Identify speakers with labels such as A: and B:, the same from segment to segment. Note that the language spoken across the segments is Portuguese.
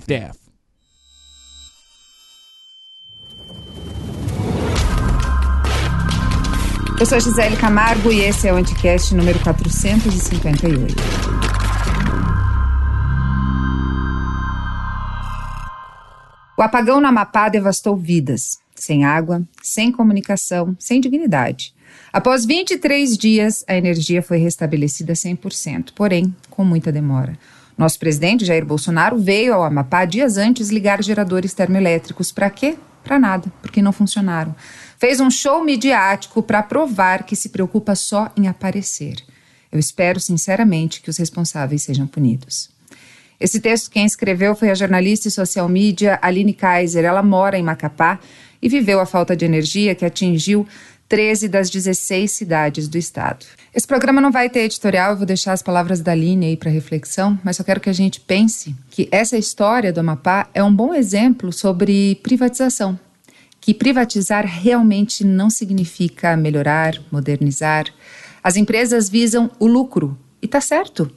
A: half-deaf.
B: Eu sou Gisele Camargo e esse é o Anticast número 458. O apagão no Amapá devastou vidas, sem água, sem comunicação, sem dignidade. Após 23 dias, a energia foi restabelecida 100%, porém com muita demora. Nosso presidente Jair Bolsonaro veio ao Amapá dias antes ligar geradores termoelétricos. Para quê? Para nada, porque não funcionaram. Fez um show midiático para provar que se preocupa só em aparecer. Eu espero sinceramente que os responsáveis sejam punidos. Esse texto quem escreveu foi a jornalista e social media Aline Kaiser. Ela mora em Macapá e viveu a falta de energia que atingiu 13 das 16 cidades do estado. Esse programa não vai ter editorial, eu vou deixar as palavras da Aline aí para reflexão, mas só quero que a gente pense que essa história do Amapá é um bom exemplo sobre privatização. Que privatizar realmente não significa melhorar, modernizar. As empresas visam o lucro, e tá certo.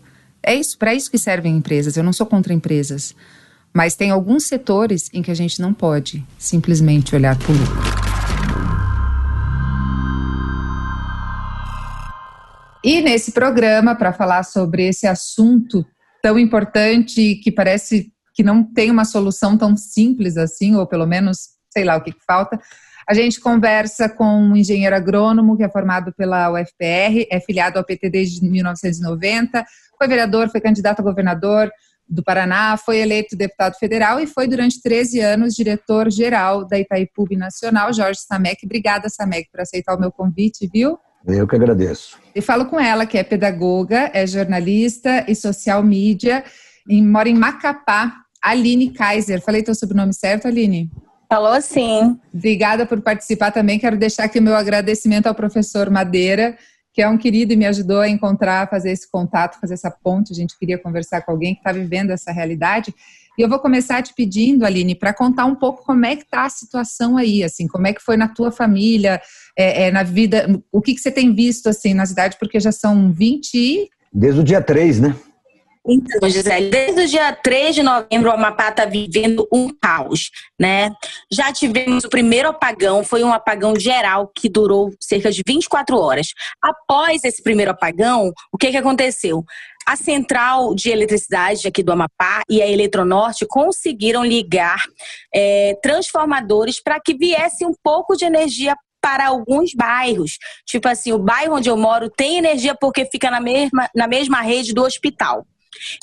B: É isso, para isso que servem empresas. Eu não sou contra empresas. Mas tem alguns setores em que a gente não pode simplesmente olhar para o lucro. E nesse programa, para falar sobre esse assunto tão importante que parece que não tem uma solução tão simples assim, ou pelo menos sei lá o que, que falta, a gente conversa com um engenheiro agrônomo que é formado pela UFPR, é filiado ao PT desde 1990, foi vereador, foi candidato a governador do Paraná, foi eleito deputado federal e foi durante 13 anos diretor-geral da Itaipu Nacional, Jorge Samek. Obrigada, Samek, por aceitar o meu convite, viu?
C: Eu que agradeço.
B: E falo com ela, que é pedagoga, é jornalista e social media, e mora em Macapá, Aline Kaiser. Falei teu sobrenome certo, Aline?
D: Falou sim.
B: Obrigada por participar também. Quero deixar aqui o meu agradecimento ao professor Madeira, que é um querido e me ajudou a encontrar, fazer esse contato, fazer essa ponte. A gente queria conversar com alguém que está vivendo essa realidade. E eu vou começar te pedindo, Aline, para contar um pouco como é que está a situação aí, assim, como é que foi na tua família, é, é, na vida, o que, que você tem visto, assim, na cidade, porque já são 20 e...
C: Desde o dia 3, né?
D: Então, Gisele, desde o dia 3 de novembro, o Amapá está vivendo um caos, né? Já tivemos o primeiro apagão, foi um apagão geral que durou cerca de 24 horas. Após esse primeiro apagão, o que, que aconteceu? A central de eletricidade aqui do Amapá e a Eletronorte conseguiram ligar é, transformadores para que viesse um pouco de energia para alguns bairros. Tipo assim, o bairro onde eu moro tem energia porque fica na mesma, na mesma rede do hospital.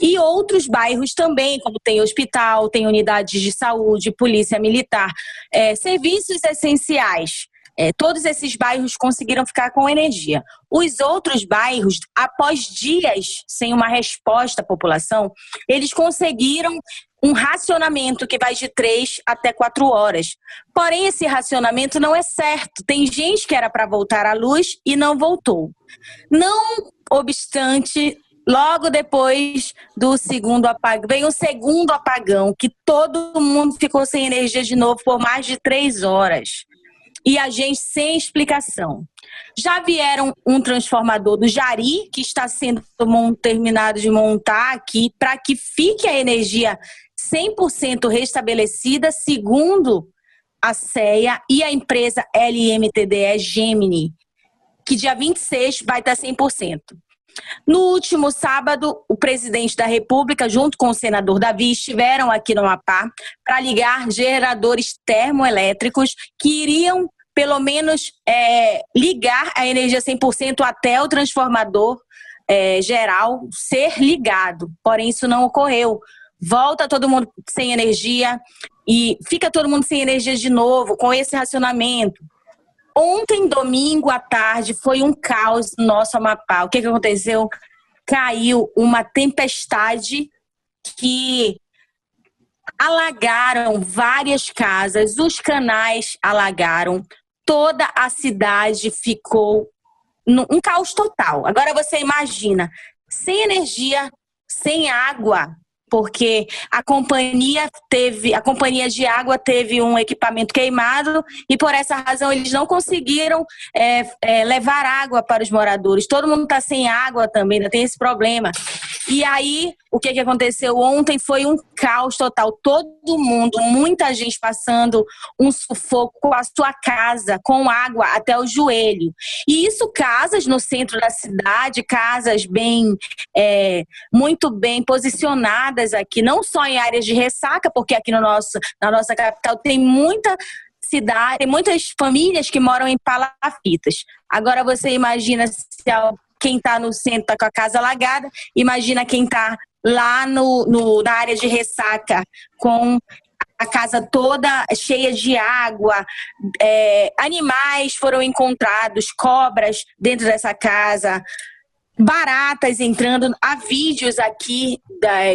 D: E outros bairros também, como tem hospital, tem unidades de saúde, polícia militar, é, serviços essenciais. É, todos esses bairros conseguiram ficar com energia. Os outros bairros, após dias sem uma resposta à população, eles conseguiram um racionamento que vai de três até quatro horas. Porém, esse racionamento não é certo. Tem gente que era para voltar à luz e não voltou. Não obstante, Logo depois do segundo apagão, veio o segundo apagão, que todo mundo ficou sem energia de novo por mais de três horas. E a gente sem explicação. Já vieram um transformador do Jari, que está sendo terminado de montar aqui, para que fique a energia 100% restabelecida, segundo a CEA e a empresa LMTDE Gemini, que dia 26 vai estar 100%. No último sábado, o presidente da República, junto com o senador Davi, estiveram aqui no Amapá para ligar geradores termoelétricos que iriam, pelo menos, é, ligar a energia 100% até o transformador é, geral ser ligado. Porém, isso não ocorreu. Volta todo mundo sem energia e fica todo mundo sem energia de novo, com esse racionamento. Ontem, domingo à tarde, foi um caos no nosso Amapá. O que, que aconteceu? Caiu uma tempestade que alagaram várias casas, os canais alagaram, toda a cidade ficou um caos total. Agora você imagina, sem energia, sem água, porque a companhia teve, a companhia de água teve um equipamento queimado e por essa razão eles não conseguiram é, é, levar água para os moradores. Todo mundo está sem água também, ainda tem esse problema. E aí, o que, que aconteceu ontem foi um caos total. Todo mundo, muita gente passando um sufoco com a sua casa, com água até o joelho. E isso, casas no centro da cidade, casas bem, é, muito bem posicionadas aqui, não só em áreas de ressaca, porque aqui no nosso, na nossa capital tem muita cidade, tem muitas famílias que moram em palafitas. Agora você imagina se quem está no centro está com a casa alagada, imagina quem está lá no, no, na área de ressaca com a casa toda cheia de água, é, animais foram encontrados, cobras dentro dessa casa, baratas entrando. Há vídeos aqui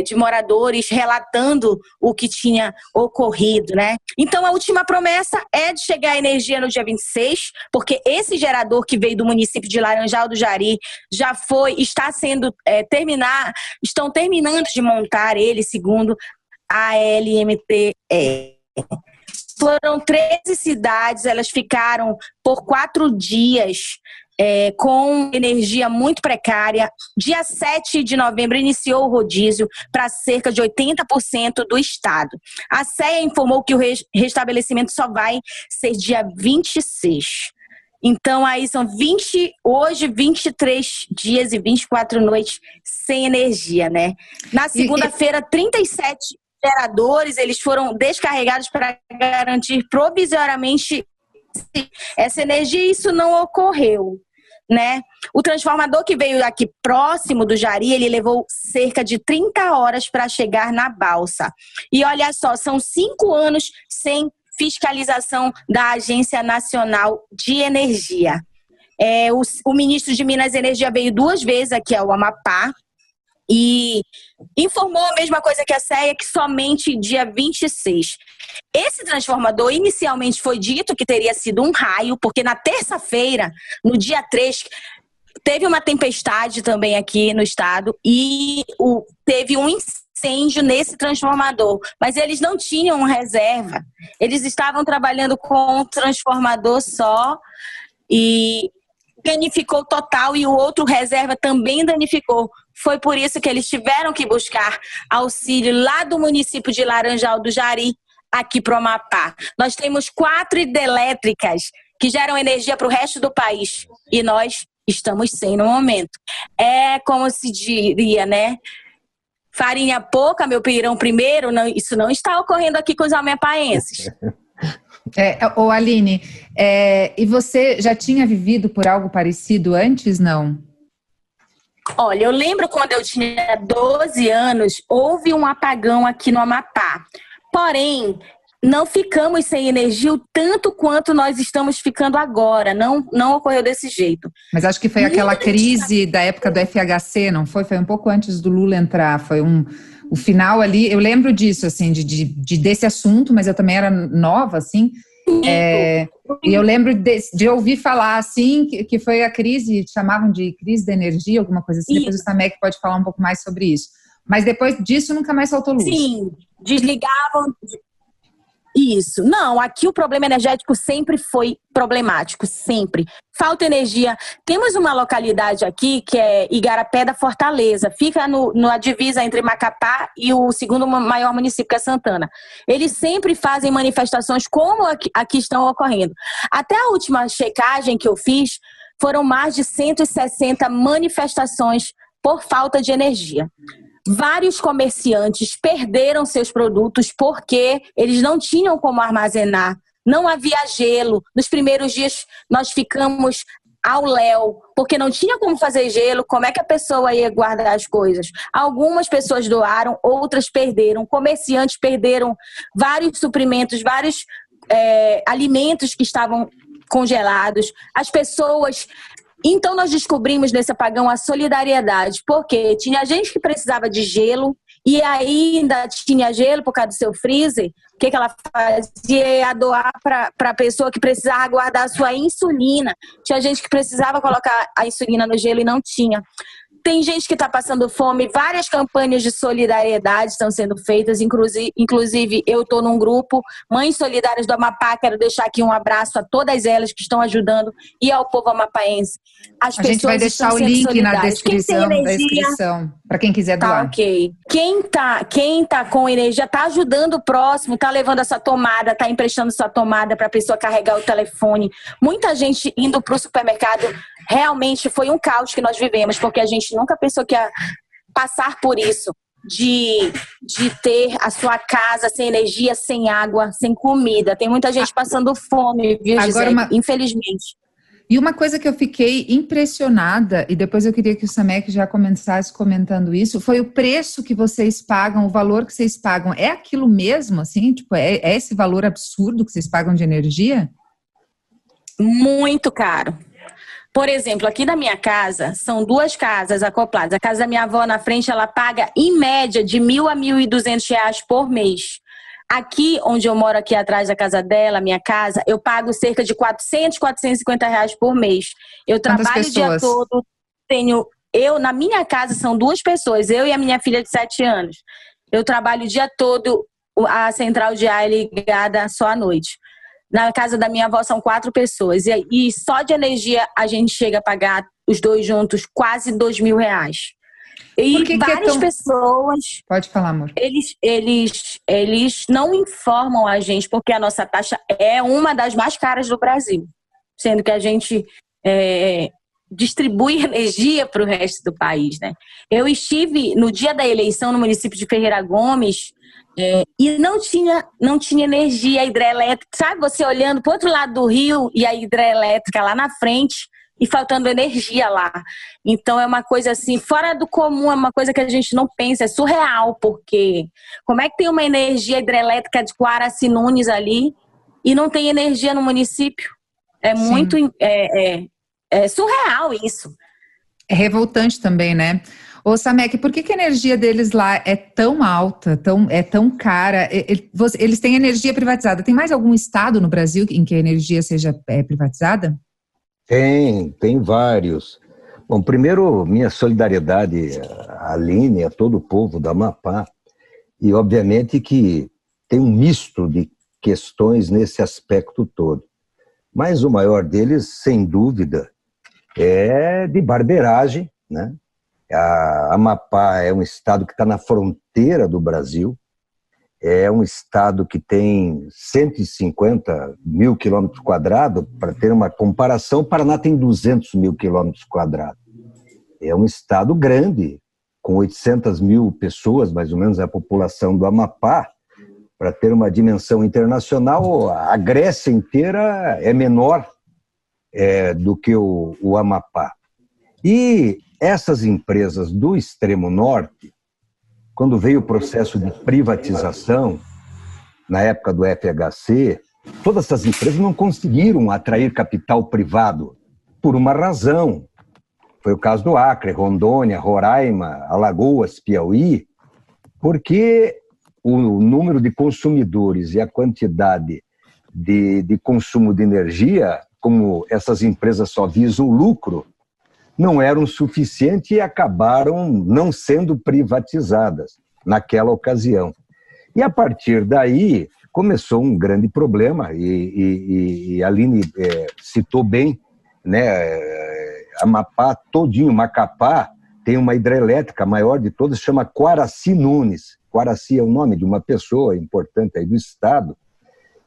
D: de moradores relatando o que tinha ocorrido, né? Então a última promessa é de chegar a energia no dia 26, porque esse gerador que veio do município de Laranjal do Jari já foi, está sendo é, terminar, estão terminando de montar ele, segundo a LMTE. Foram 13 cidades, elas ficaram por quatro dias é, com energia muito precária. Dia 7 de novembro iniciou o rodízio para cerca de 80% do estado. A CEA informou que o restabelecimento só vai ser dia 26. Então, aí são 20, hoje 23 dias e 24 noites sem energia, né? Na segunda-feira, 37 geradores, eles foram descarregados para garantir provisoriamente essa energia, isso não ocorreu né? O transformador que veio aqui próximo do Jari, ele levou cerca de 30 horas para chegar na balsa. E olha só, são cinco anos sem fiscalização da Agência Nacional de Energia. É, o, o ministro de Minas e Energia veio duas vezes aqui ao Amapá e informou a mesma coisa que a CEA, que somente dia 26. Esse transformador inicialmente foi dito que teria sido um raio, porque na terça-feira, no dia 3, teve uma tempestade também aqui no estado e o, teve um incêndio nesse transformador, mas eles não tinham reserva. Eles estavam trabalhando com um transformador só e danificou total e o outro reserva também danificou. Foi por isso que eles tiveram que buscar auxílio lá do município de Laranjal do Jari, aqui para o Amapá. Nós temos quatro hidrelétricas que geram energia para o resto do país e nós estamos sem no momento. É como se diria, né? Farinha pouca, meu pirão primeiro, não, isso não está ocorrendo aqui com os amapaenses.
B: É, Aline, é, e você já tinha vivido por algo parecido antes, não?
D: Olha, eu lembro quando eu tinha 12 anos, houve um apagão aqui no Amapá. Porém, não ficamos sem energia o tanto quanto nós estamos ficando agora. Não, não ocorreu desse jeito.
B: Mas acho que foi aquela crise da época do FHC, não foi? Foi um pouco antes do Lula entrar. Foi um o final ali. Eu lembro disso, assim, de, de, de desse assunto, mas eu também era nova, assim. É, e eu lembro de, de, ouvir falar assim que, que foi a crise, chamavam de crise da energia, alguma coisa assim. Isso. Depois o Samek pode falar um pouco mais sobre isso. Mas depois disso nunca mais faltou luz.
D: Sim, desligavam, isso. Não, aqui o problema energético sempre foi problemático, sempre. Falta energia. Temos uma localidade aqui que é Igarapé da Fortaleza. Fica no, na divisa entre Macapá e o segundo maior município, que é Santana. Eles sempre fazem manifestações como aqui, aqui estão ocorrendo. Até a última checagem que eu fiz, foram mais de 160 manifestações por falta de energia. Vários comerciantes perderam seus produtos porque eles não tinham como armazenar. Não havia gelo. Nos primeiros dias nós ficamos ao léu, porque não tinha como fazer gelo, como é que a pessoa ia guardar as coisas? Algumas pessoas doaram, outras perderam, comerciantes perderam vários suprimentos, vários é, alimentos que estavam congelados, as pessoas então nós descobrimos nesse apagão a solidariedade, porque tinha gente que precisava de gelo e ainda tinha gelo por causa do seu freezer. O que, que ela fazia? Ia doar para a pessoa que precisava guardar a sua insulina. Tinha gente que precisava colocar a insulina no gelo e não tinha. Tem gente que está passando fome, várias campanhas de solidariedade estão sendo feitas, inclusive, eu estou num grupo, Mães Solidárias do Amapá, quero deixar aqui um abraço a todas elas que estão ajudando e ao povo amapaense.
B: As a gente vai deixar o link na descrição da inscrição, para quem quiser doar.
D: Tá, ok. Quem tá, quem tá com energia, tá ajudando o próximo, tá levando essa tomada, tá emprestando sua tomada para a pessoa carregar o telefone. Muita gente indo para o supermercado realmente foi um caos que nós vivemos, porque a gente nunca pensou que ia passar por isso. De, de ter a sua casa sem energia, sem água, sem comida. Tem muita gente passando fome, viu, Agora? Uma... Infelizmente.
B: E uma coisa que eu fiquei impressionada, e depois eu queria que o Samek já começasse comentando isso, foi o preço que vocês pagam, o valor que vocês pagam. É aquilo mesmo, assim? Tipo, é, é esse valor absurdo que vocês pagam de energia?
D: Muito caro. Por exemplo, aqui na minha casa, são duas casas acopladas. A casa da minha avó na frente, ela paga em média de mil a mil e duzentos reais por mês. Aqui, onde eu moro aqui atrás da casa dela, minha casa, eu pago cerca de 400, 450 reais por mês. Eu trabalho o dia todo, tenho... Eu, na minha casa, são duas pessoas, eu e a minha filha de sete anos. Eu trabalho o dia todo, a central de ar é ligada só à noite. Na casa da minha avó são quatro pessoas. E, e só de energia a gente chega a pagar os dois juntos quase dois mil reais. E que várias que é tão... pessoas.
B: Pode falar, amor.
D: Eles, eles, eles não informam a gente, porque a nossa taxa é uma das mais caras do Brasil. Sendo que a gente é, distribui energia para o resto do país. Né? Eu estive no dia da eleição no município de Ferreira Gomes é, e não tinha, não tinha energia hidrelétrica. Sabe, você olhando para outro lado do rio e a hidrelétrica lá na frente e faltando energia lá. Então é uma coisa assim, fora do comum, é uma coisa que a gente não pensa, é surreal, porque como é que tem uma energia hidrelétrica de Guaraci Nunes ali e não tem energia no município? É Sim. muito é, é, é surreal isso.
B: É revoltante também, né? Ô, Samek, por que, que a energia deles lá é tão alta, tão, é tão cara? Eles têm energia privatizada. Tem mais algum estado no Brasil em que a energia seja é, privatizada?
C: Tem, tem vários. Bom, primeiro, minha solidariedade à Aline, a todo o povo da Amapá. E, obviamente, que tem um misto de questões nesse aspecto todo. Mas o maior deles, sem dúvida, é de barbeiragem, né? A Amapá é um estado que está na fronteira do Brasil, é um estado que tem 150 mil quilômetros quadrados, para ter uma comparação, o Paraná tem 200 mil quilômetros quadrados. É um estado grande, com 800 mil pessoas, mais ou menos, a população do Amapá. Para ter uma dimensão internacional, a Grécia inteira é menor é, do que o, o Amapá. E essas empresas do extremo norte, quando veio o processo de privatização, na época do FHC, todas essas empresas não conseguiram atrair capital privado por uma razão. Foi o caso do Acre, Rondônia, Roraima, Alagoas, Piauí, porque o número de consumidores e a quantidade de, de consumo de energia, como essas empresas só visam lucro, não eram suficientes e acabaram não sendo privatizadas naquela ocasião. E a partir daí começou um grande problema, e, e, e a Aline é, citou bem, né, é, Amapá todinho, Macapá, tem uma hidrelétrica maior de todas, chama Quaraci Nunes. Quaraci é o nome de uma pessoa importante aí do estado,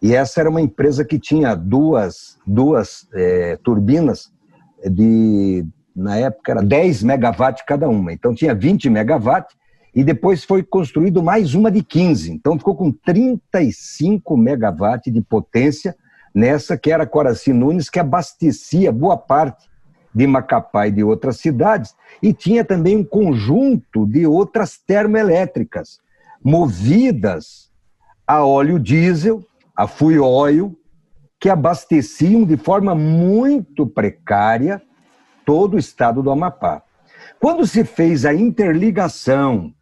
C: e essa era uma empresa que tinha duas, duas é, turbinas de na época era 10 megawatts cada uma, então tinha 20 megawatts, e depois foi construído mais uma de 15, então ficou com 35 megawatts de potência nessa que era Coraci Nunes, que abastecia boa parte de Macapá e de outras cidades, e tinha também um conjunto de outras termoelétricas, movidas a óleo diesel, a fuel oil, que abasteciam de forma muito precária todo o estado do Amapá. Quando se fez a interligação,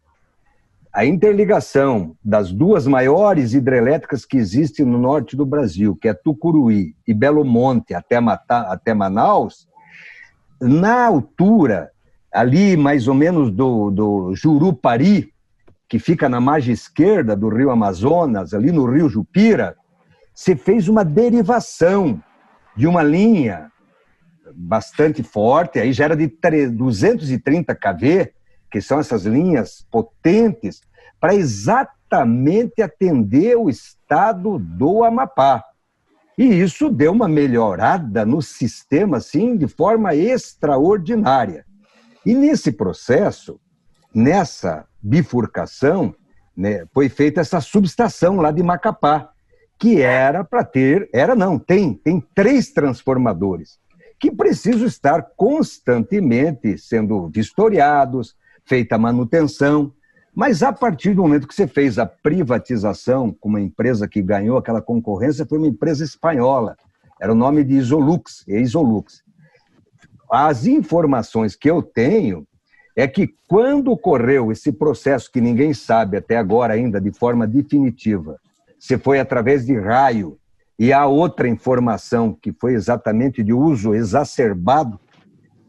C: a interligação das duas maiores hidrelétricas que existem no norte do Brasil, que é Tucuruí e Belo Monte até, Mata, até Manaus, na altura ali mais ou menos do, do Jurupari, que fica na margem esquerda do rio Amazonas, ali no rio Jupira, você fez uma derivação de uma linha bastante forte, aí já era de 230 kV, que são essas linhas potentes, para exatamente atender o estado do Amapá. E isso deu uma melhorada no sistema, assim, de forma extraordinária. E nesse processo, nessa bifurcação, né, foi feita essa subestação lá de Macapá, que era para ter, era não, tem, tem três transformadores que precisam estar constantemente sendo vistoriados, feita manutenção. Mas a partir do momento que você fez a privatização com uma empresa que ganhou aquela concorrência, foi uma empresa espanhola. Era o nome de Isolux, é Isolux. As informações que eu tenho é que quando ocorreu esse processo que ninguém sabe até agora ainda de forma definitiva, se foi através de raio e a outra informação que foi exatamente de uso exacerbado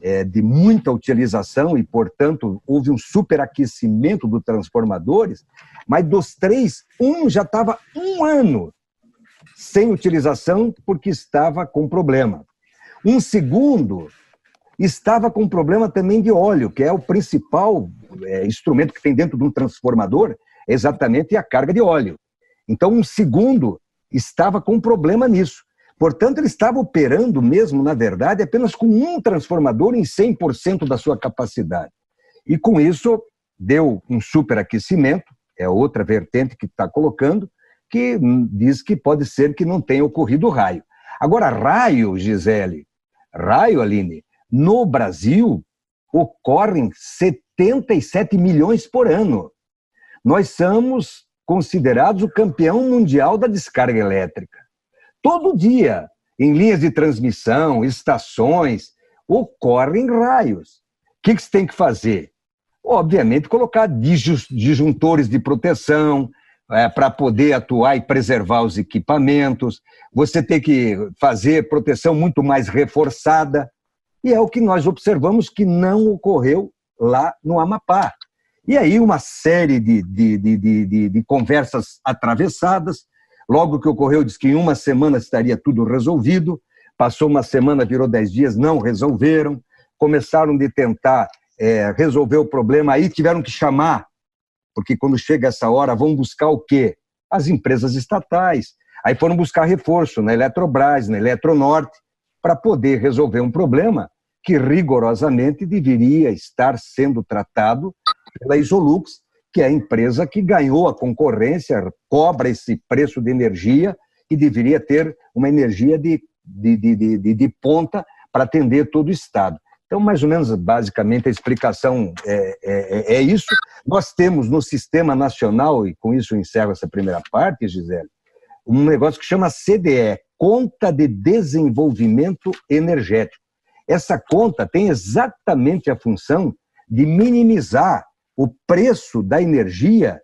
C: é, de muita utilização e, portanto, houve um superaquecimento dos transformadores, mas dos três, um já estava um ano sem utilização porque estava com problema. Um segundo estava com problema também de óleo, que é o principal é, instrumento que tem dentro de um transformador, exatamente a carga de óleo. Então, um segundo estava com problema nisso. Portanto, ele estava operando mesmo, na verdade, apenas com um transformador em 100% da sua capacidade. E com isso, deu um superaquecimento, é outra vertente que está colocando, que diz que pode ser que não tenha ocorrido raio. Agora, raio, Gisele, raio, Aline, no Brasil, ocorrem 77 milhões por ano. Nós somos considerados o campeão mundial da descarga elétrica. Todo dia, em linhas de transmissão, estações, ocorrem raios. O que, você tem que fazer? Obviamente, colocar disjuntores de proteção é, para poder atuar e preservar os equipamentos. Você tem que fazer proteção muito mais reforçada. E é o que nós observamos que não ocorreu lá no Amapá. E aí uma série de, de, de, de, de conversas atravessadas. Logo que ocorreu, diz que em uma semana estaria tudo resolvido. Passou uma semana, virou dez dias, não resolveram. Começaram de tentar é, resolver o problema, aí tiveram que chamar, porque quando chega essa hora, vão buscar o quê? As empresas estatais. Aí foram buscar reforço na Eletrobras, na Eletronorte, para poder resolver um problema que rigorosamente deveria estar sendo tratado pela Isolux, que é a empresa que ganhou a concorrência, cobra esse preço de energia e deveria ter uma energia de, de, de, de, de ponta para atender todo o Estado. Então, mais ou menos, basicamente, a explicação é, é, é, isso. Nós temos no Sistema Nacional, e com isso eu encerro essa primeira parte, Gisele, um negócio que chama CDE, Conta de Desenvolvimento Energético. Essa conta tem exatamente a função de minimizar o preço da energia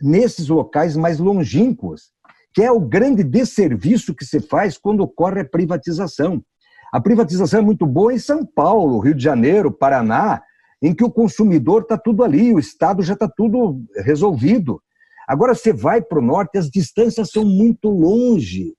C: nesses locais mais longínquos, que é o grande desserviço que se faz quando ocorre a privatização. A privatização é muito boa em São Paulo, Rio de Janeiro, Paraná, em que o consumidor está tudo ali, o Estado já está tudo resolvido. Agora você vai para o norte, as distâncias são muito longe.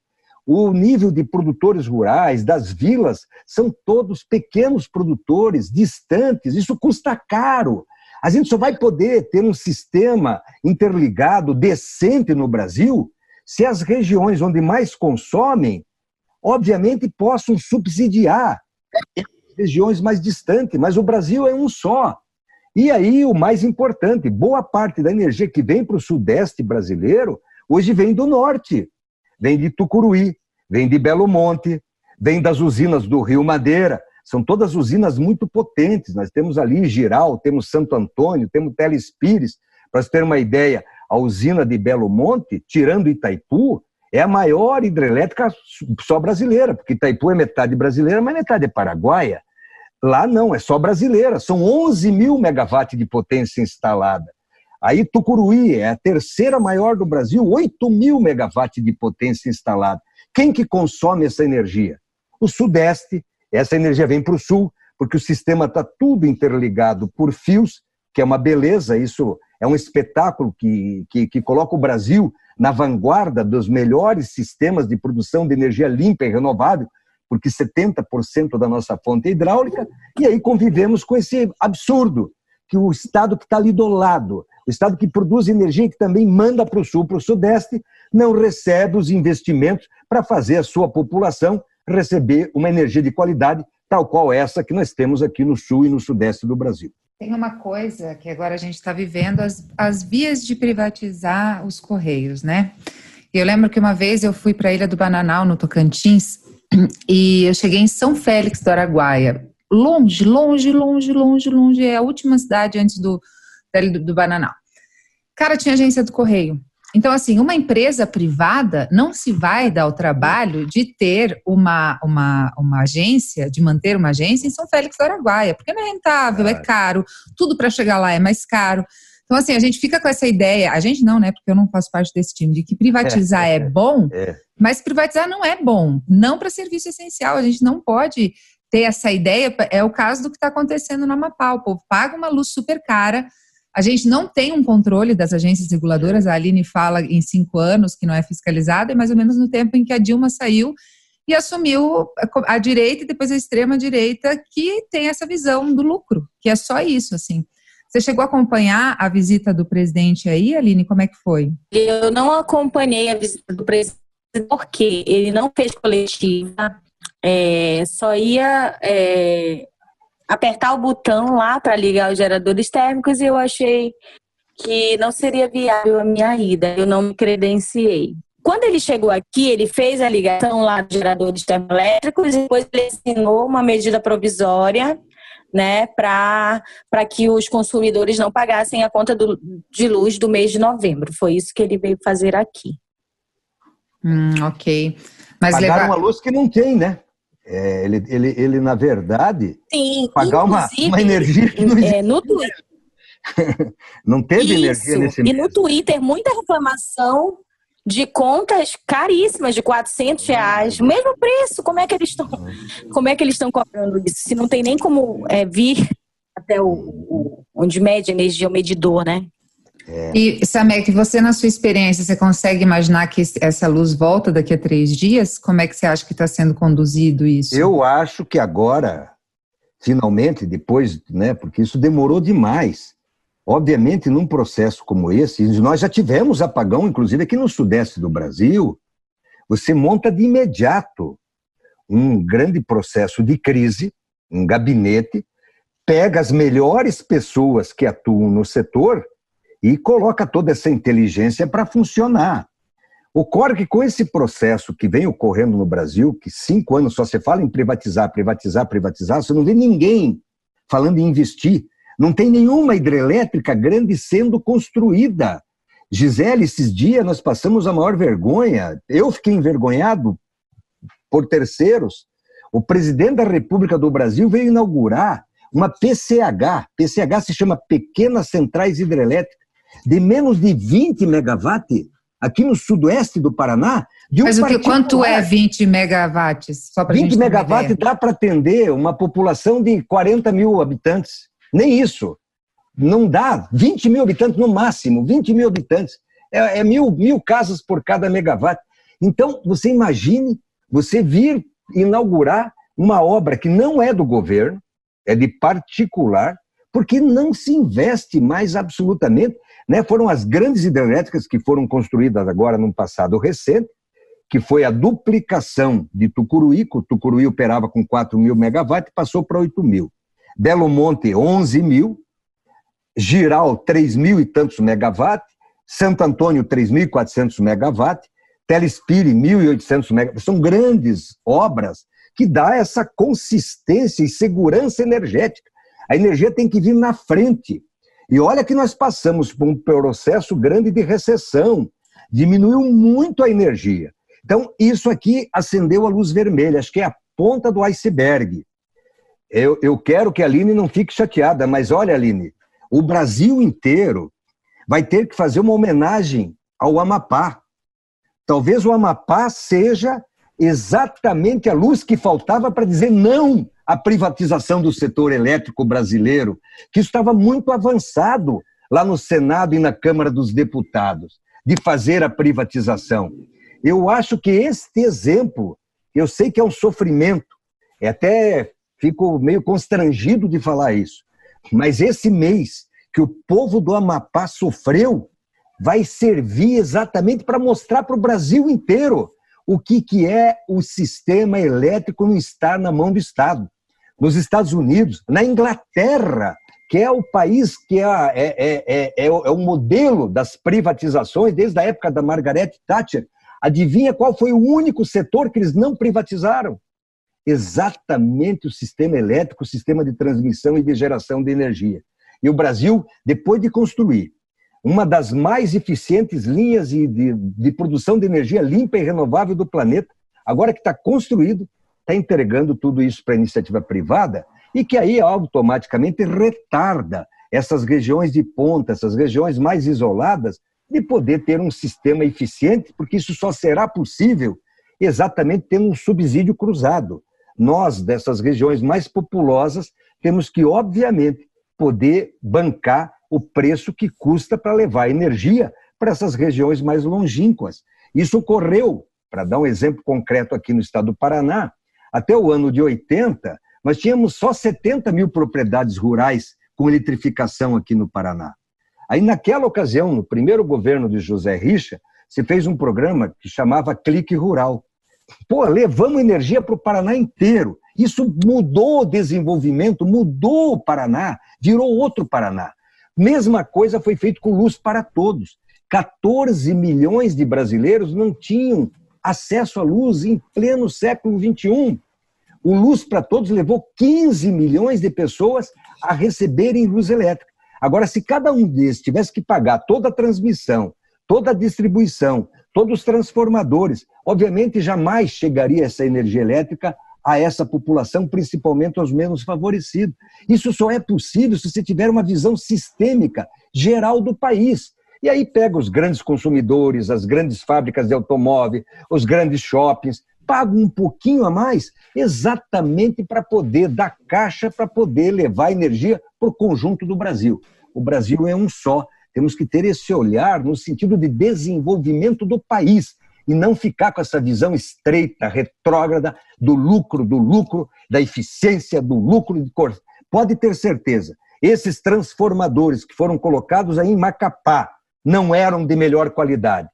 C: O nível de produtores rurais, das vilas, são todos pequenos produtores, distantes, isso custa caro. A gente só vai poder ter um sistema interligado decente no Brasil se as regiões onde mais consomem, obviamente, possam subsidiar regiões mais distantes, mas o Brasil é um só. E aí, o mais importante, boa parte da energia que vem para o sudeste brasileiro hoje vem do norte vem de Tucuruí, vem de Belo Monte, vem das usinas do Rio Madeira. São todas usinas muito potentes. Nós temos ali Giral, temos Santo Antônio, temos Telespires. Para você ter uma ideia, a usina de Belo Monte, tirando Itaipu, é a maior hidrelétrica só brasileira, porque Itaipu é metade brasileira, mas metade é paraguaia. Lá não, é só brasileira. São 11 mil megawatts de potência instalada. Aí Tucuruí é a terceira maior do Brasil, 8 mil megawatts de potência instalada. Quem que consome essa energia? O Sudeste, essa energia vem para o Sul, porque o sistema está tudo interligado por fios, que é uma beleza, isso é um espetáculo que, que, que coloca o Brasil na vanguarda dos melhores sistemas de produção de energia limpa e renovável, porque 70% da nossa fonte é hidráulica, e aí convivemos com esse absurdo, que o Estado que está ali do lado, o Estado que produz energia e que também manda para o Sul, para o Sudeste, não recebe os investimentos para fazer a sua população receber uma energia de qualidade, tal qual essa que nós temos aqui no Sul e no Sudeste do Brasil.
B: Tem uma coisa que agora a gente está vivendo, as, as vias de privatizar os Correios, né? Eu lembro que uma vez eu fui para a Ilha do Bananal, no Tocantins, e eu cheguei em São Félix do Araguaia. Longe, longe, longe, longe, longe. É a última cidade antes do, do, do Bananal. Cara, tinha agência do Correio. Então, assim, uma empresa privada não se vai dar o trabalho de ter uma, uma, uma agência, de manter uma agência em São Félix do Araguaia, porque não é rentável, é caro, tudo para chegar lá é mais caro. Então, assim, a gente fica com essa ideia, a gente não, né, porque eu não faço parte desse time, de que privatizar é, é bom, é. mas privatizar não é bom, não para serviço essencial, a gente não pode ter essa ideia, é o caso do que está acontecendo no Amapá, o povo paga uma luz super cara, a gente não tem um controle das agências reguladoras. A Aline fala em cinco anos que não é fiscalizada, é mais ou menos no tempo em que a Dilma saiu e assumiu a direita e depois a extrema direita que tem essa visão do lucro, que é só isso, assim. Você chegou a acompanhar a visita do presidente aí, Aline? Como é que foi?
D: Eu não acompanhei a visita do presidente porque ele não fez coletiva, é, só ia é, apertar o botão lá para ligar os geradores térmicos e eu achei que não seria viável a minha ida. Eu não me credenciei. Quando ele chegou aqui, ele fez a ligação lá dos geradores termoelétricos e depois ele assinou uma medida provisória né, para que os consumidores não pagassem a conta do, de luz do mês de novembro. Foi isso que ele veio fazer aqui.
B: Hum, ok.
C: Mas Pagaram levar... uma luz que não tem, né? É, ele, ele, ele, na verdade, Sim, pagar uma, uma energia que não
D: É, no Twitter.
C: não teve Isso. energia nesse mês.
D: E no Twitter, muita reclamação de contas caríssimas de 400 reais, o mesmo preço. Como é que eles estão? Como é que eles estão cobrando isso? Se não tem nem como é, vir até o, o onde mede a energia o medidor, né?
B: É. E, Samek, você na sua experiência, você consegue imaginar que essa luz volta daqui a três dias? Como é que você acha que está sendo conduzido isso?
C: Eu acho que agora, finalmente, depois, né, porque isso demorou demais. Obviamente, num processo como esse, nós já tivemos apagão, inclusive aqui no sudeste do Brasil, você monta de imediato um grande processo de crise, um gabinete, pega as melhores pessoas que atuam no setor e coloca toda essa inteligência para funcionar. Ocorre que com esse processo que vem ocorrendo no Brasil, que cinco anos só se fala em privatizar, privatizar, privatizar, você não vê ninguém falando em investir. Não tem nenhuma hidrelétrica grande sendo construída. Gisele, esses dias nós passamos a maior vergonha. Eu fiquei envergonhado por terceiros. O presidente da República do Brasil veio inaugurar uma PCH. PCH se chama Pequenas Centrais Hidrelétricas de menos de 20 megawatts aqui no sudoeste do Paraná.
B: De um Mas o que, quanto é 20 megawatts?
C: Só 20 megawatts dá para atender uma população de 40 mil habitantes. Nem isso. Não dá. 20 mil habitantes no máximo, 20 mil habitantes. É, é mil, mil casas por cada megawatt. Então, você imagine você vir inaugurar uma obra que não é do governo, é de particular, porque não se investe mais absolutamente né? Foram as grandes hidrelétricas que foram construídas agora num passado recente, que foi a duplicação de Tucuruí, que o Tucuruí operava com 4 mil megawatts, passou para 8 mil. Belo Monte, 11 mil. Giral, 3 mil e tantos megawatts. Santo Antônio, 3.400 megawatts. Telespire, 1.800 megawatts. São grandes obras que dá essa consistência e segurança energética. A energia tem que vir na frente. E olha que nós passamos por um processo grande de recessão, diminuiu muito a energia. Então, isso aqui acendeu a luz vermelha, acho que é a ponta do iceberg. Eu, eu quero que a Aline não fique chateada, mas olha, Aline, o Brasil inteiro vai ter que fazer uma homenagem ao Amapá. Talvez o Amapá seja exatamente a luz que faltava para dizer não a privatização do setor elétrico brasileiro, que estava muito avançado lá no Senado e na Câmara dos Deputados, de fazer a privatização. Eu acho que este exemplo, eu sei que é um sofrimento, é até fico meio constrangido de falar isso, mas esse mês que o povo do Amapá sofreu vai servir exatamente para mostrar para o Brasil inteiro o que, que é o sistema elétrico não estar na mão do Estado. Nos Estados Unidos, na Inglaterra, que é o país que é, é, é, é, é o modelo das privatizações desde a época da Margaret Thatcher, adivinha qual foi o único setor que eles não privatizaram? Exatamente o sistema elétrico, o sistema de transmissão e de geração de energia. E o Brasil, depois de construir uma das mais eficientes linhas de, de, de produção de energia limpa e renovável do planeta, agora que está construído, está entregando tudo isso para a iniciativa privada e que aí automaticamente retarda essas regiões de ponta, essas regiões mais isoladas, de poder ter um sistema eficiente, porque isso só será possível exatamente tendo um subsídio cruzado. Nós, dessas regiões mais populosas, temos que, obviamente, poder bancar o preço que custa para levar energia para essas regiões mais longínquas. Isso ocorreu, para dar um exemplo concreto aqui no estado do Paraná, até o ano de 80, nós tínhamos só 70 mil propriedades rurais com eletrificação aqui no Paraná. Aí, naquela ocasião, no primeiro governo de José Richa, se fez um programa que chamava Clique Rural. Pô, levamos energia para o Paraná inteiro. Isso mudou o desenvolvimento, mudou o Paraná, virou outro Paraná. Mesma coisa foi feito com luz para todos. 14 milhões de brasileiros não tinham acesso à luz em pleno século XXI. O Luz para Todos levou 15 milhões de pessoas a receberem luz elétrica. Agora, se cada um desses tivesse que pagar toda a transmissão, toda a distribuição, todos os transformadores, obviamente jamais chegaria essa energia elétrica a essa população, principalmente aos menos favorecidos. Isso só é possível se você tiver uma visão sistêmica, geral do país. E aí pega os grandes consumidores, as grandes fábricas de automóvel, os grandes shoppings, pagam um pouquinho a mais exatamente para poder dar caixa para poder levar energia para o conjunto do Brasil. O Brasil é um só. Temos que ter esse olhar no sentido de desenvolvimento do país e não ficar com essa visão estreita, retrógrada do lucro, do lucro, da eficiência, do lucro. De. Pode ter certeza, esses transformadores que foram colocados aí em Macapá não eram de melhor qualidade.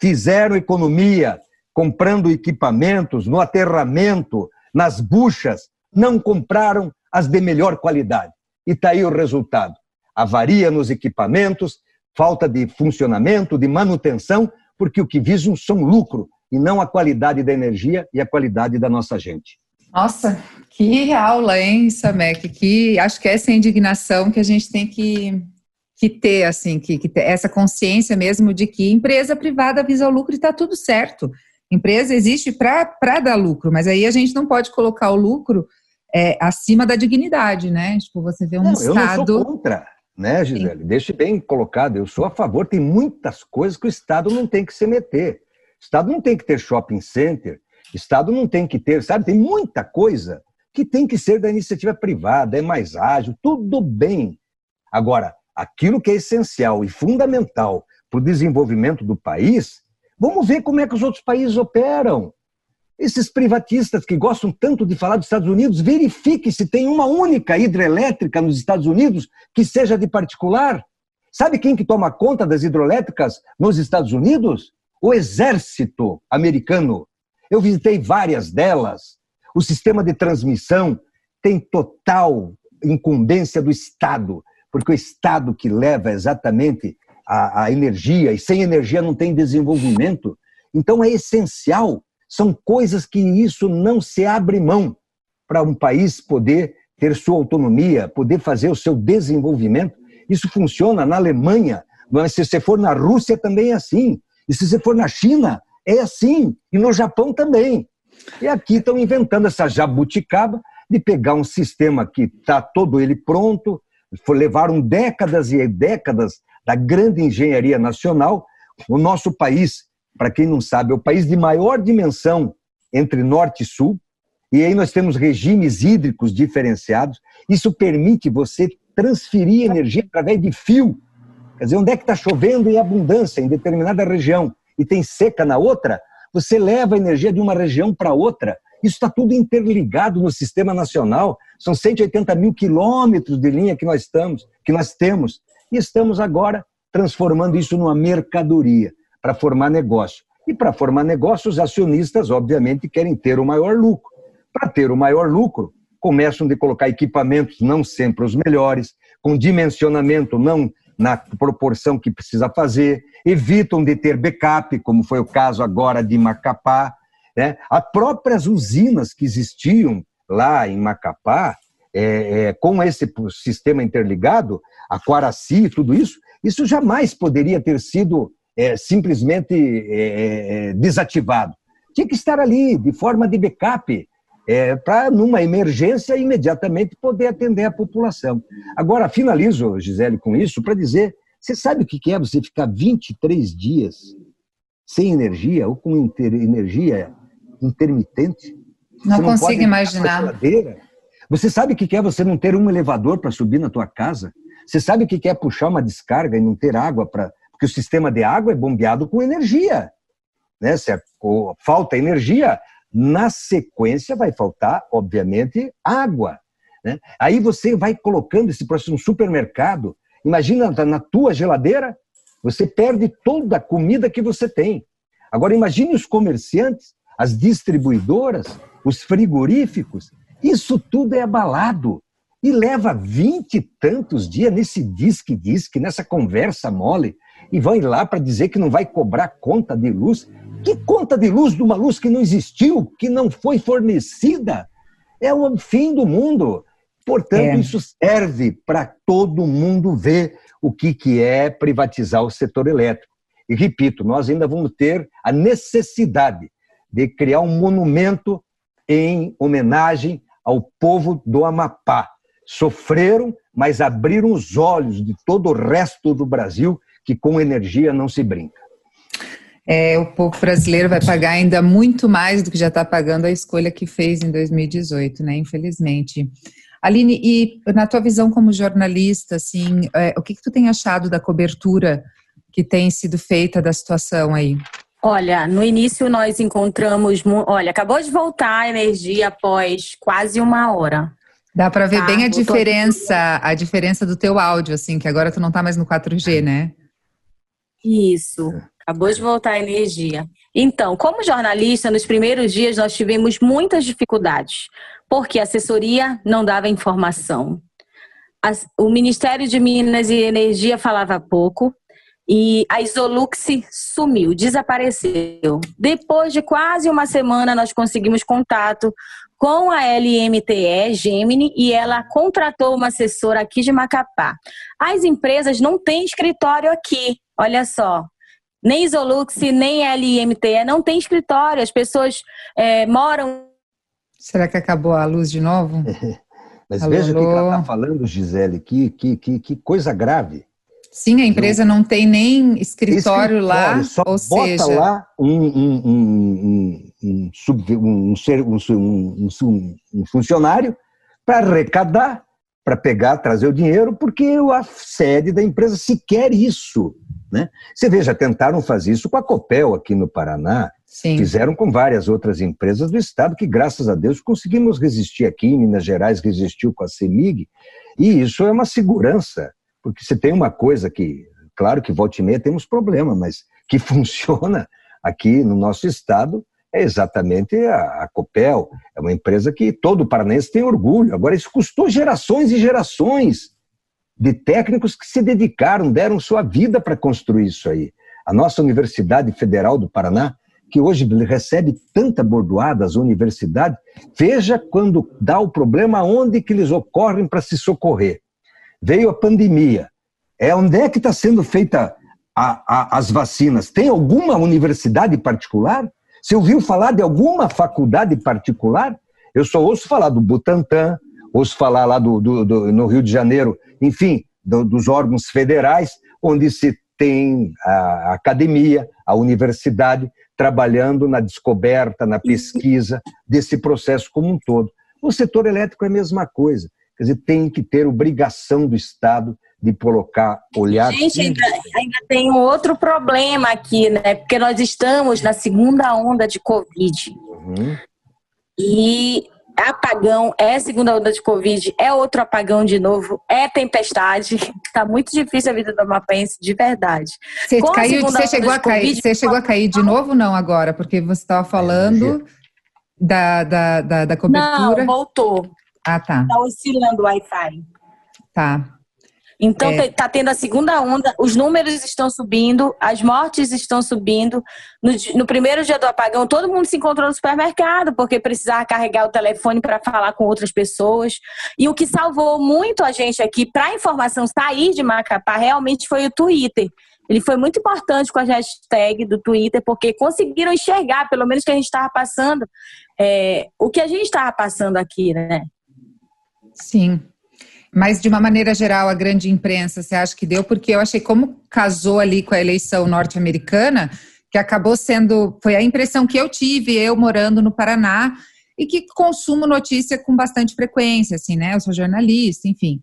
C: Fizeram economia comprando equipamentos no aterramento, nas buchas, não compraram as de melhor qualidade. E está aí o resultado: avaria nos equipamentos, falta de funcionamento, de manutenção, porque o que visam são lucro e não a qualidade da energia e a qualidade da nossa gente.
B: Nossa, que aula, hein, Samek? Que acho que essa é a indignação que a gente tem que, que ter, assim, que, que ter essa consciência mesmo de que empresa privada visa o lucro e está tudo certo. Empresa existe para dar lucro, mas aí a gente não pode colocar o lucro é, acima da dignidade, né? Tipo, você vê um não, Estado.
C: Eu não sou contra né, Gisele? Sim. Deixe bem colocado. Eu sou a favor, tem muitas coisas que o Estado não tem que se meter. O Estado não tem que ter shopping center, o Estado não tem que ter, sabe? Tem muita coisa que tem que ser da iniciativa privada, é mais ágil, tudo bem. Agora, aquilo que é essencial e fundamental para o desenvolvimento do país, vamos ver como é que os outros países operam. Esses privatistas que gostam tanto de falar dos Estados Unidos, verifique se tem uma única hidrelétrica nos Estados Unidos que seja de particular. Sabe quem que toma conta das hidrelétricas nos Estados Unidos? O exército americano. Eu visitei várias delas. O sistema de transmissão tem total incumbência do Estado, porque o Estado que leva exatamente a, a energia, e sem energia não tem desenvolvimento. Então é essencial são coisas que isso não se abre mão para um país poder ter sua autonomia, poder fazer o seu desenvolvimento. Isso funciona na Alemanha, mas se você for na Rússia também é assim. E se você for na China, é assim. E no Japão também. E aqui estão inventando essa jabuticaba de pegar um sistema que está todo ele pronto, levaram décadas e décadas da grande engenharia nacional. O nosso país para quem não sabe, é o país de maior dimensão entre norte e sul. e aí nós temos regimes hídricos diferenciados. Isso permite você transferir energia através de fio. Quer dizer, onde é que está chovendo em abundância em determinada região e tem seca na outra, você leva a energia de uma região para outra. Isso está tudo interligado no sistema nacional. São 180 mil quilômetros de linha que nós estamos, que nós temos. E estamos agora transformando isso numa mercadoria para formar negócio. E para formar negócio, os acionistas, obviamente, querem ter o maior lucro. Para ter o maior lucro, começam de colocar equipamentos não sempre os melhores, com dimensionamento não na proporção que precisa fazer, evitam de ter backup, como foi o caso agora de Macapá. Né? As próprias usinas que existiam lá em Macapá, é, é, com esse sistema interligado, a Quaraci e tudo isso, isso jamais poderia ter sido é, simplesmente é, é, desativado. Tinha que estar ali, de forma de backup, é, para, numa emergência, imediatamente poder atender a população. Agora, finalizo, Gisele, com isso, para dizer: você sabe o que é você ficar 23 dias sem energia ou com energia intermitente?
B: Não, não consigo imaginar.
C: Você sabe o que é você não ter um elevador para subir na tua casa? Você sabe o que é puxar uma descarga e não ter água para. Porque o sistema de água é bombeado com energia. Né? Se falta energia, na sequência, vai faltar, obviamente, água. Né? Aí você vai colocando esse processo no supermercado. Imagina na tua geladeira, você perde toda a comida que você tem. Agora, imagine os comerciantes, as distribuidoras, os frigoríficos. Isso tudo é abalado. E leva vinte e tantos dias nesse disque-disque, nessa conversa mole, e vai lá para dizer que não vai cobrar conta de luz. Que conta de luz de uma luz que não existiu, que não foi fornecida? É o fim do mundo. Portanto, é. isso serve para todo mundo ver o que, que é privatizar o setor elétrico. E repito, nós ainda vamos ter a necessidade de criar um monumento em homenagem ao povo do Amapá. Sofreram, mas abriram os olhos de todo o resto do Brasil que com energia não se brinca
B: é, o povo brasileiro vai pagar ainda muito mais do que já está pagando a escolha que fez em 2018, né? Infelizmente. Aline, e na tua visão como jornalista, assim, é, o que, que tu tem achado da cobertura que tem sido feita da situação aí?
D: Olha, no início nós encontramos, olha, acabou de voltar a energia após quase uma hora.
B: Dá para ver tá, bem a diferença, a diferença do teu áudio, assim, que agora tu não tá mais no 4G, né?
D: Isso. Acabou de voltar a energia. Então, como jornalista, nos primeiros dias nós tivemos muitas dificuldades, porque a assessoria não dava informação. o Ministério de Minas e Energia falava pouco e a Isolux sumiu, desapareceu. Depois de quase uma semana, nós conseguimos contato com a LMTE Gemini e ela contratou uma assessora aqui de Macapá. As empresas não têm escritório aqui, olha só nem Isolux, nem LMTE, não tem escritório, as pessoas é, moram.
B: Será que acabou a luz de novo?
C: Mas alô, veja o que ela está falando, Gisele, que, que, que, que, coisa grave.
B: Sim, a empresa não, não tem nem escritório, escritório lá,
C: só
B: ou
C: bota
B: seja...
C: lá um, um, um, um, sub, um, um, um funcionário para arrecadar, para pegar, trazer o dinheiro, porque a sede da empresa se quer isso. Né? Você veja, tentaram fazer isso com a Copel aqui no Paraná, Sim. fizeram com várias outras empresas do Estado, que graças a Deus conseguimos resistir aqui, em Minas Gerais resistiu com a CEMIG, e isso é uma segurança, porque você tem uma coisa que, claro que volta e meia temos problema, mas que funciona aqui no nosso Estado é exatamente a, a Copel, é uma empresa que todo paranaense tem orgulho. Agora, isso custou gerações e gerações de técnicos que se dedicaram, deram sua vida para construir isso aí. A nossa Universidade Federal do Paraná, que hoje recebe tanta bordoada as universidades, veja quando dá o problema onde que eles ocorrem para se socorrer. Veio a pandemia. É onde é que está sendo feita a, a, as vacinas? Tem alguma universidade particular? Você ouviu falar de alguma faculdade particular? Eu só ouço falar do Butantan, ouço falar lá do, do, do no Rio de Janeiro, enfim, do, dos órgãos federais, onde se tem a academia, a universidade, trabalhando na descoberta, na pesquisa desse processo como um todo. O setor elétrico é a mesma coisa. Quer dizer, tem que ter obrigação do Estado de colocar, olhar.
D: Gente, ainda, ainda, tem um outro problema aqui, né? Porque nós estamos na segunda onda de Covid. Uhum. E apagão, é segunda onda de Covid, é outro apagão de novo, é tempestade. Tá muito difícil a vida do Amapense, de verdade.
B: Você, caiu, você chegou a cair, COVID, você chegou a cair de novo não agora? Porque você estava falando da, da, da, da cobertura.
D: Não, voltou.
B: Ah, tá.
D: Tá oscilando o Wi-Fi.
B: Tá.
D: Então é. Tá tendo a segunda onda, os números estão subindo, as mortes estão subindo. No, no, primeiro dia do apagão, todo mundo se encontrou no supermercado porque precisava carregar o telefone para falar com outras pessoas. E o que salvou muito a gente aqui para a informação sair de Macapá realmente foi o Twitter. Ele foi muito importante com a hashtag do Twitter, porque conseguiram enxergar, pelo menos que a gente estava passando, é, o que a gente estava passando aqui, né?
B: Sim, mas, de uma maneira geral, a grande imprensa, você acha que deu? Porque eu achei como casou ali com a eleição norte-americana, que acabou sendo. Foi a impressão que eu tive, eu morando no Paraná, e que consumo notícia com bastante frequência, assim, né? Eu sou jornalista, enfim.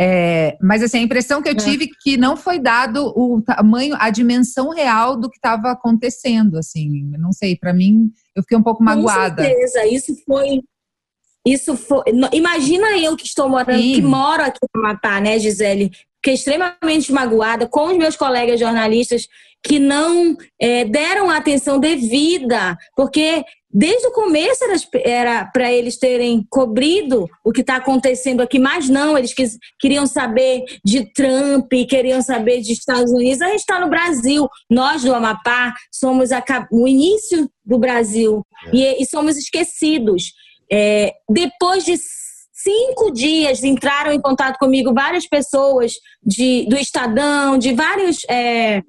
B: É, mas assim, a impressão que eu é. tive é. que não foi dado o tamanho, a dimensão real do que estava acontecendo, assim. Não sei, para mim, eu fiquei um pouco magoada.
D: Com certeza, isso foi isso foi. Imagina eu que estou morando, Sim. que moro aqui no Amapá, né, Gisele? Fiquei extremamente magoada com os meus colegas jornalistas que não é, deram a atenção devida, porque desde o começo era para eles terem cobrido o que está acontecendo aqui, mas não, eles quis, queriam saber de Trump, queriam saber de Estados Unidos. A gente está no Brasil, nós do Amapá somos a, o início do Brasil é. e, e somos esquecidos. É, depois de cinco dias entraram em contato comigo várias pessoas de, do Estadão, de vários é,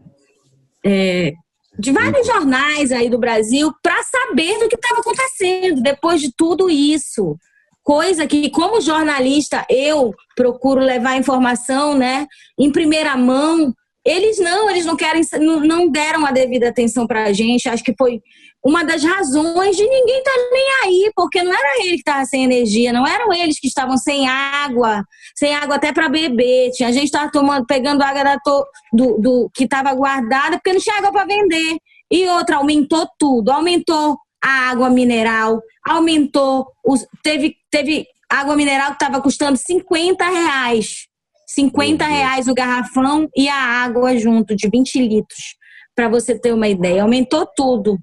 D: é, de vários jornais aí do Brasil para saber do que estava acontecendo depois de tudo isso. Coisa que, como jornalista, eu procuro levar informação né, em primeira mão. Eles não, eles não querem, não deram a devida atenção para a gente. Acho que foi uma das razões de ninguém estar tá nem aí, porque não era ele que estava sem energia, não eram eles que estavam sem água, sem água até para beber. Tinha a gente estava tomando, pegando água da to, do, do que estava guardada, porque não tinha água para vender. E outra, aumentou tudo, aumentou a água mineral, aumentou, os, teve, teve água mineral que estava custando 50 reais. 50 reais o garrafão e a água junto, de 20 litros. Para você ter uma ideia, aumentou tudo.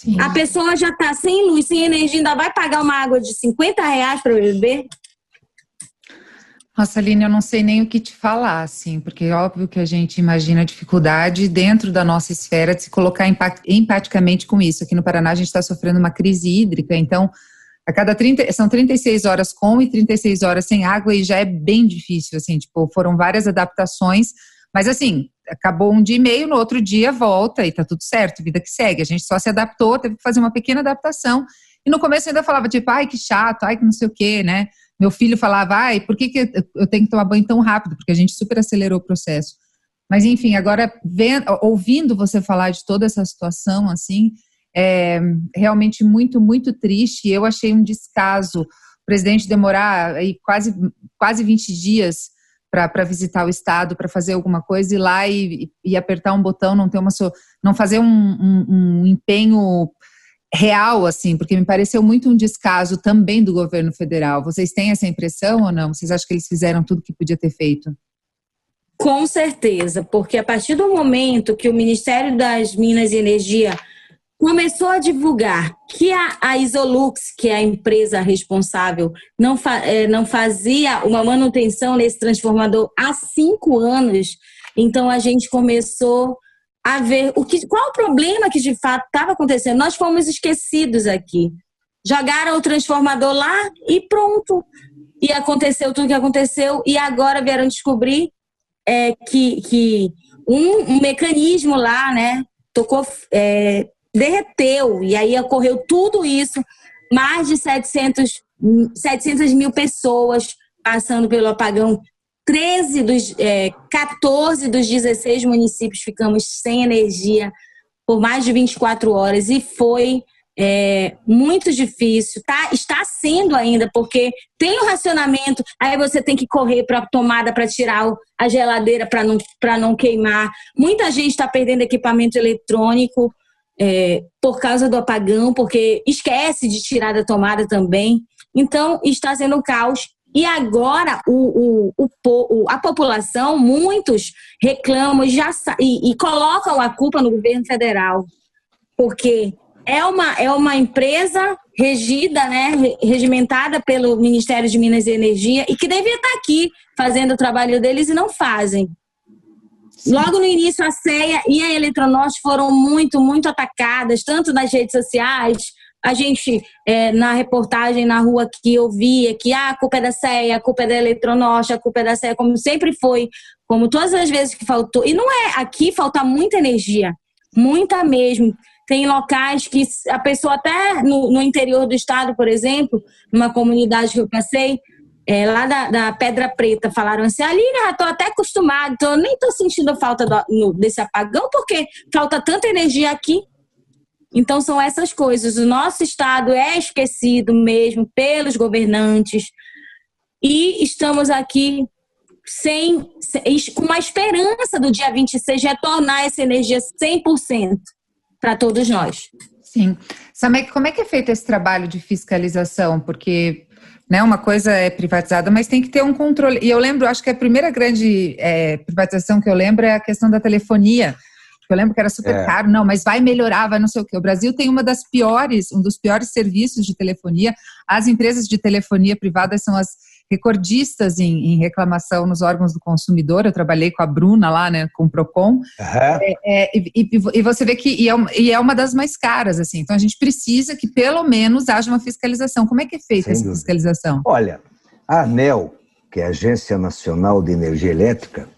D: Sim. A pessoa já está sem luz, sem energia, ainda vai pagar uma água de 50 reais para beber?
B: Nossa, Aline, eu não sei nem o que te falar, assim, porque é óbvio que a gente imagina a dificuldade dentro da nossa esfera de se colocar empaticamente com isso. Aqui no Paraná a gente está sofrendo uma crise hídrica, então a cada 30, são 36 horas com e 36 horas sem água e já é bem difícil, assim, tipo, foram várias adaptações, mas assim, acabou um dia e meio, no outro dia volta e tá tudo certo, vida que segue. A gente só se adaptou, teve que fazer uma pequena adaptação. E no começo eu ainda falava, tipo, ai, que chato, ai, que não sei o quê, né? Meu filho falava, ai, por que, que eu tenho que tomar banho tão rápido? Porque a gente super acelerou o processo. Mas, enfim, agora, vendo, ouvindo você falar de toda essa situação, assim, é realmente muito, muito triste. Eu achei um descaso o presidente demorar aí quase, quase 20 dias para visitar o estado, para fazer alguma coisa, ir lá e, e, apertar um botão, não ter uma não fazer um, um, um, empenho real, assim, porque me pareceu muito um descaso também do governo federal. Vocês têm essa impressão ou não? Vocês acham que eles fizeram tudo que podia ter feito?
D: Com certeza, porque a partir do momento que o Ministério das Minas e Energia começou a divulgar que a, a Isolux, que é a empresa responsável, não, fa, é, não fazia uma manutenção nesse transformador há cinco anos, então a gente começou a ver o que, qual o problema que de fato estava acontecendo. Nós fomos esquecidos aqui. Jogaram o transformador lá e pronto. E aconteceu tudo o que aconteceu, e agora vieram descobrir é, que, que um, um mecanismo lá, né, tocou, é, derreteu. E aí ocorreu tudo isso. Mais de 700, 700 mil pessoas passando pelo apagão. 13 dos é, 14 dos 16 municípios ficamos sem energia por mais de 24 horas e foi é, muito difícil, tá? Está sendo ainda, porque tem o racionamento, aí você tem que correr para a tomada para tirar a geladeira para não, não queimar. Muita gente está perdendo equipamento eletrônico é, por causa do apagão, porque esquece de tirar da tomada também. Então, está sendo um caos. E agora o, o, o, a população, muitos reclamam já, e, e colocam a culpa no governo federal. Porque é uma, é uma empresa regida, né, regimentada pelo Ministério de Minas e Energia e que devia estar aqui fazendo o trabalho deles e não fazem. Logo no início, a CEA e a Eletronorte foram muito, muito atacadas, tanto nas redes sociais. A gente, é, na reportagem na rua que ouvia que ah, a culpa é da CEA, a culpa é da Eletronorte, a culpa é da CEA, como sempre foi, como todas as vezes que faltou. E não é, aqui falta muita energia, muita mesmo. Tem locais que a pessoa até no, no interior do estado, por exemplo, numa comunidade que eu passei, é, lá da, da, Pedra Preta, falaram assim, Aline, já estou até acostumado, então nem estou sentindo falta do, no, desse apagão, porque falta tanta energia aqui. Então são essas coisas. O nosso estado é esquecido mesmo pelos governantes e estamos aqui sem com uma esperança do dia 26 retornar essa energia 100% para todos nós.
B: Sim. Samek, como é que é feito esse trabalho de fiscalização? Porque né, uma coisa é privatizada, mas tem que ter um controle. E eu lembro, acho que a primeira grande é, privatização que eu lembro é a questão da telefonia. Eu lembro que era super é. caro, não, mas vai melhorar, vai não sei o quê. O Brasil tem uma das piores, um dos piores serviços de telefonia. As empresas de telefonia privadas são as recordistas em, em, reclamação nos órgãos do consumidor. Eu trabalhei com a Bruna lá, né, com o Procon. Uhum. É, é, e, e, você vê que e é, e é, uma das mais caras, assim. Então a gente precisa que pelo menos haja uma fiscalização. Como é que é feita Sem essa dúvida. fiscalização?
C: Olha, a ANEL, que é a Agência Nacional de Energia Elétrica,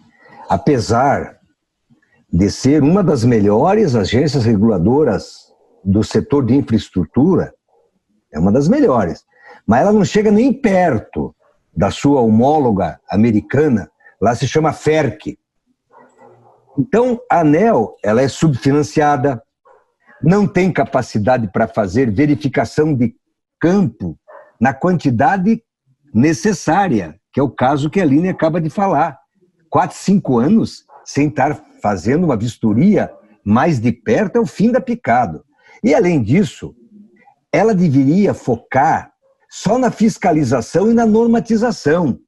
C: apesar de ser uma das melhores agências reguladoras do setor de infraestrutura, é uma das melhores, mas ela não chega nem perto da sua homóloga americana, lá se chama FERC. Então, a ANEL ela é subfinanciada, não tem capacidade para fazer verificação de campo na quantidade necessária, que é o caso que a Aline acaba de falar. Quatro, cinco anos sem estar fazendo uma vistoria mais de perto é o fim da picado. E, além disso, ela deveria focar só na fiscalização e na normatização.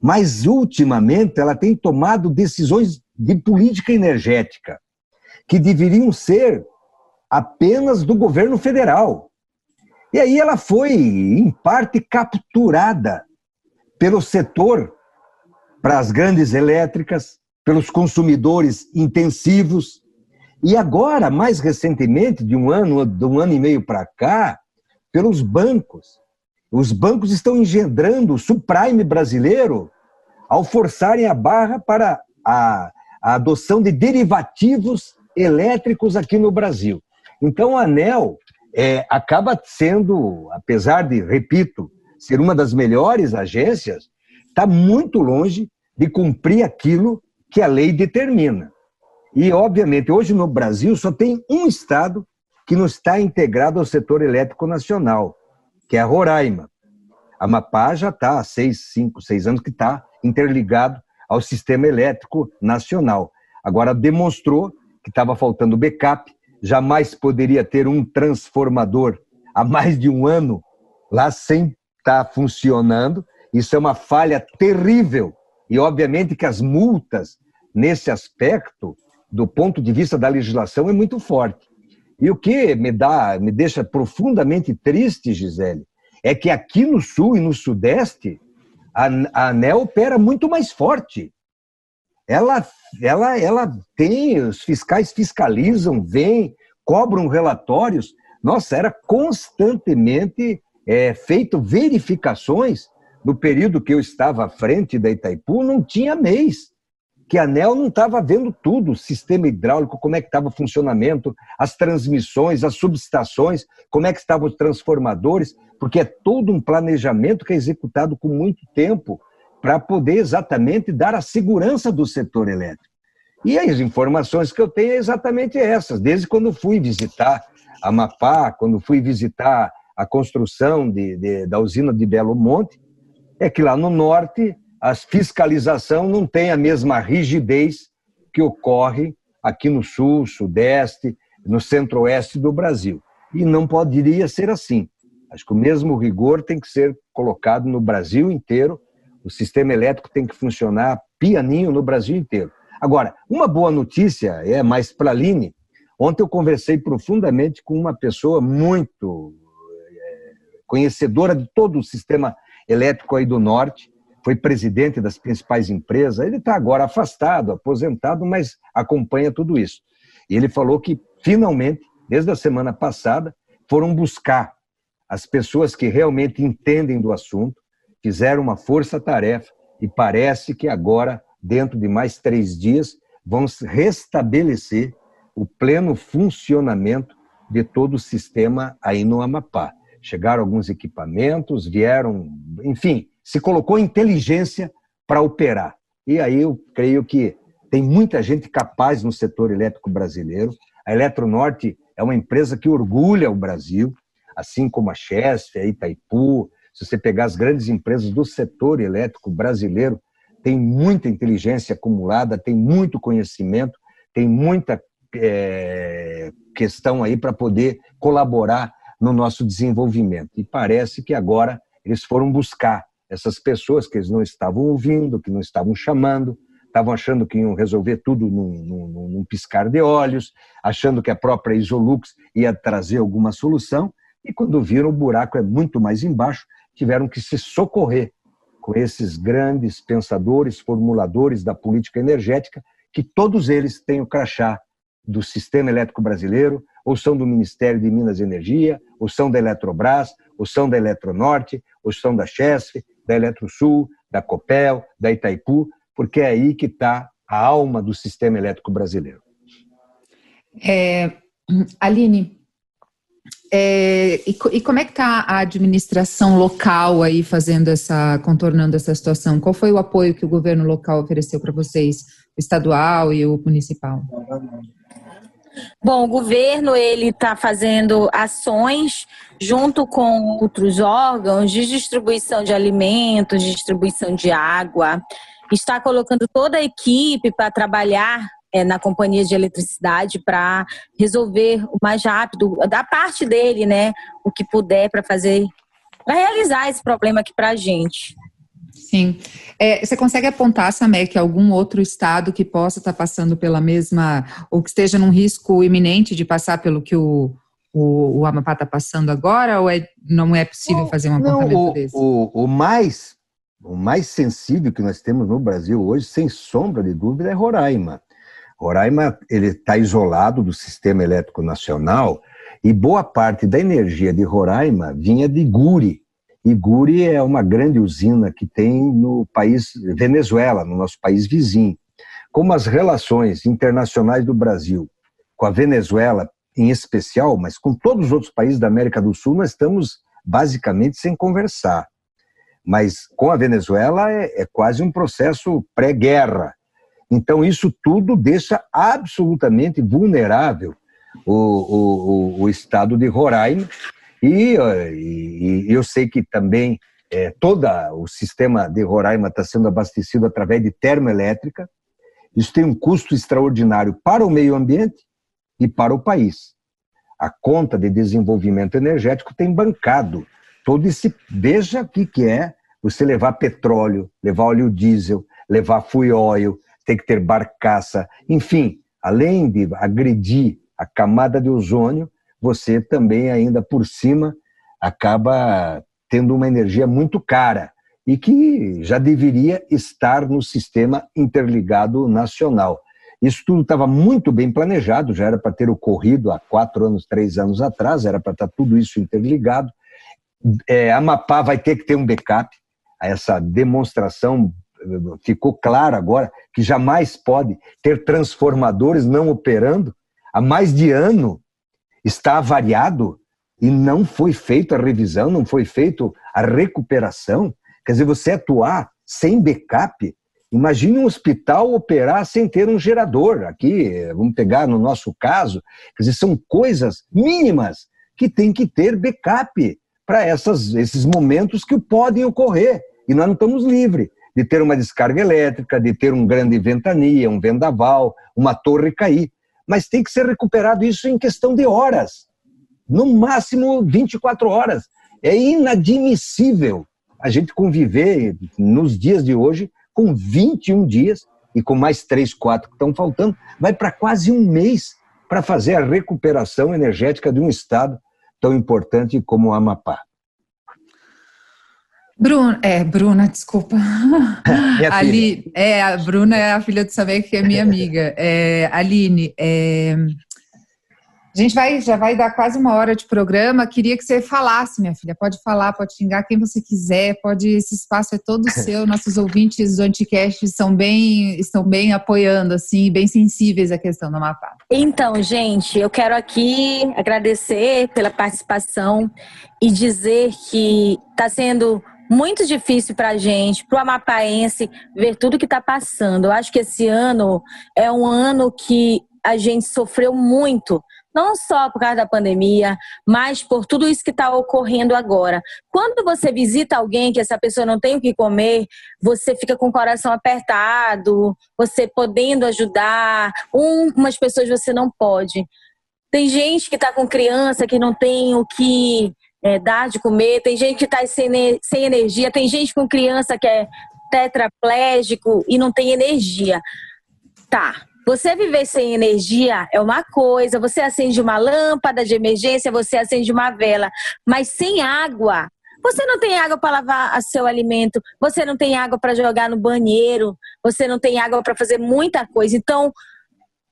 C: Mas, ultimamente, ela tem tomado decisões de política energética que deveriam ser apenas do governo federal. E aí ela foi, em parte, capturada pelo setor para as grandes elétricas, pelos consumidores intensivos. E agora, mais recentemente, de um ano, de um ano e meio para cá, pelos bancos. Os bancos estão engendrando o subprime brasileiro ao forçarem a barra para a, a adoção de derivativos elétricos aqui no Brasil. Então, a ANEL é, acaba sendo, apesar de, repito, ser uma das melhores agências, está muito longe de cumprir aquilo que a lei determina. E, obviamente, hoje no Brasil só tem um estado que não está integrado ao setor elétrico nacional, que é a Roraima. Amapá já está há seis, cinco, seis anos que está interligado ao sistema elétrico nacional. Agora demonstrou que estava faltando backup, jamais poderia ter um transformador há mais de um ano lá sem estar tá funcionando. Isso é uma falha terrível. E, obviamente, que as multas nesse aspecto, do ponto de vista da legislação, é muito forte. E o que me dá, me deixa profundamente triste, Gisele, é que aqui no sul e no sudeste a, a ANEL opera muito mais forte. Ela, ela, ela tem, os fiscais fiscalizam, vêm, cobram relatórios. Nossa, era constantemente é, feito verificações. No período que eu estava à frente da Itaipu, não tinha mês que a ANEL não estava vendo tudo, o sistema hidráulico, como é que estava o funcionamento, as transmissões, as subestações, como é que estavam os transformadores, porque é todo um planejamento que é executado com muito tempo para poder exatamente dar a segurança do setor elétrico. E as informações que eu tenho é exatamente essas, desde quando fui visitar Amapá, quando fui visitar a construção de, de, da usina de Belo Monte, é que lá no norte a fiscalização não tem a mesma rigidez que ocorre aqui no sul, sudeste, no centro-oeste do Brasil. E não poderia ser assim. Acho que o mesmo rigor tem que ser colocado no Brasil inteiro. O sistema elétrico tem que funcionar pianinho no Brasil inteiro. Agora, uma boa notícia é mais para a Aline. Ontem eu conversei profundamente com uma pessoa muito é, conhecedora de todo o sistema elétrico aí do Norte, foi presidente das principais empresas. Ele está agora afastado, aposentado, mas acompanha tudo isso. E ele falou que, finalmente, desde a semana passada, foram buscar as pessoas que realmente entendem do assunto, fizeram uma força-tarefa e parece que agora, dentro de mais três dias, vão restabelecer o pleno funcionamento de todo o sistema aí no Amapá. Chegaram alguns equipamentos, vieram, enfim, se colocou inteligência para operar. E aí eu creio que tem muita gente capaz no setor elétrico brasileiro. A Eletronorte é uma empresa que orgulha o Brasil, assim como a Chesf, a Itaipu. Se você pegar as grandes empresas do setor elétrico brasileiro, tem muita inteligência acumulada, tem muito conhecimento, tem muita é, questão aí para poder colaborar no nosso desenvolvimento. E parece que agora eles foram buscar essas pessoas que eles não estavam ouvindo, que não estavam chamando, estavam achando que iam resolver tudo num, num, num, piscar de olhos, achando que a própria Isolux ia trazer alguma solução, e quando viram o buraco é muito mais embaixo, tiveram que se socorrer com esses grandes pensadores, formuladores da política energética, que todos eles têm o crachá do sistema elétrico brasileiro, ou são do Ministério de Minas e Energia, ou são da Eletrobras, ou são da Eletronorte, ou são da Chesf, da Eletrosul, da Copel, da Itaipu, porque é aí que está a alma do sistema elétrico brasileiro.
B: É, Aline, é, e, e, como é que está a administração local aí fazendo essa, contornando essa situação? Qual foi o apoio que o governo local ofereceu para vocês, o estadual e o municipal?
D: Bom, o governo ele está fazendo ações junto com outros órgãos de distribuição de alimentos, distribuição de água, está colocando toda a equipe para trabalhar é, na companhia de eletricidade para resolver o mais rápido, da parte dele, né, o que puder para fazer, para realizar esse problema aqui para a gente.
B: Sim. É, você consegue apontar, Samek, algum outro estado que possa estar passando pela mesma, ou que esteja num risco iminente de passar pelo que o, o, o Amapá está passando agora, ou é, não é possível fazer um apontamento
C: não, o,
B: desse?
C: O, o, mais, o mais sensível que nós temos no Brasil hoje, sem sombra de dúvida, é Roraima. Roraima ele está isolado do sistema elétrico nacional e boa parte da energia de Roraima vinha de Guri, Iguri é uma grande usina que tem no país Venezuela, no nosso país vizinho. Como as relações internacionais do Brasil com a Venezuela em especial, mas com todos os outros países da América do Sul, nós estamos basicamente sem conversar. Mas com a Venezuela é, é quase um processo pré-guerra. Então, isso tudo deixa absolutamente vulnerável o, o, o, estado de Roraima, e, e, eu sei que também é, todo o sistema de Roraima está sendo abastecido através de termoelétrica. Isso tem um custo extraordinário para o meio ambiente e para o país. A conta de desenvolvimento energético tem bancado todo esse. Veja o que, que é você levar petróleo, levar óleo diesel, levar fuel oil, tem que ter barcaça, enfim, além de agredir a camada de ozônio, você também ainda por cima acaba tendo uma energia muito cara e que já deveria estar no sistema interligado nacional. Isso tudo estava muito bem planejado, já era para ter ocorrido há quatro anos, três anos atrás, era para estar tudo isso interligado. É, Amapá vai ter que ter um backup, essa demonstração ficou clara agora que jamais pode ter transformadores não operando. Há mais de ano está avariado e não foi feita a revisão, não foi feita a recuperação. Quer dizer, você atuar sem backup, imagine um hospital operar sem ter um gerador. Aqui, vamos pegar no nosso caso, quer dizer, são coisas mínimas que tem que ter backup para esses momentos que podem ocorrer. E nós não estamos livres de ter uma descarga elétrica, de ter um grande ventania, um vendaval, uma torre cair. Mas tem que ser recuperado isso em questão de horas, no máximo 24 horas. É inadmissível a gente conviver nos dias de hoje com 21 dias e com mais 3, 4 que estão faltando, vai para quase um mês para fazer a recuperação energética de um estado tão importante como o Amapá.
B: Bruna, é, Bruna, desculpa. Ali, é, a Bruna é a filha do Samek, que é minha amiga. É, Aline, é, a gente vai, já vai dar quase uma hora de programa. Queria que você falasse, minha filha. Pode falar, pode xingar quem você quiser. Pode, esse espaço é todo seu. Nossos ouvintes do Anticast estão bem, estão bem apoiando, assim, bem sensíveis à questão do Amapá.
D: Então, gente, eu quero aqui agradecer pela participação e dizer que está sendo muito difícil para a gente, para o amapaense, ver tudo que está passando. Eu acho que esse ano é um ano que a gente sofreu muito não só por causa da pandemia, mas por tudo isso que está ocorrendo agora. Quando você visita alguém que essa pessoa não tem o que comer, você fica com o coração apertado, você podendo ajudar, umas pessoas você não pode. Tem gente que está com criança que não tem o que é, dar de comer, tem gente que está sem, sem energia, tem gente com criança que é tetraplégico e não tem energia. Tá, você viver sem energia é uma coisa, você acende uma lâmpada de emergência, você acende uma vela, mas sem água, você não tem água para lavar seu alimento, você não tem água para jogar no banheiro, você não tem água para fazer muita coisa. Então,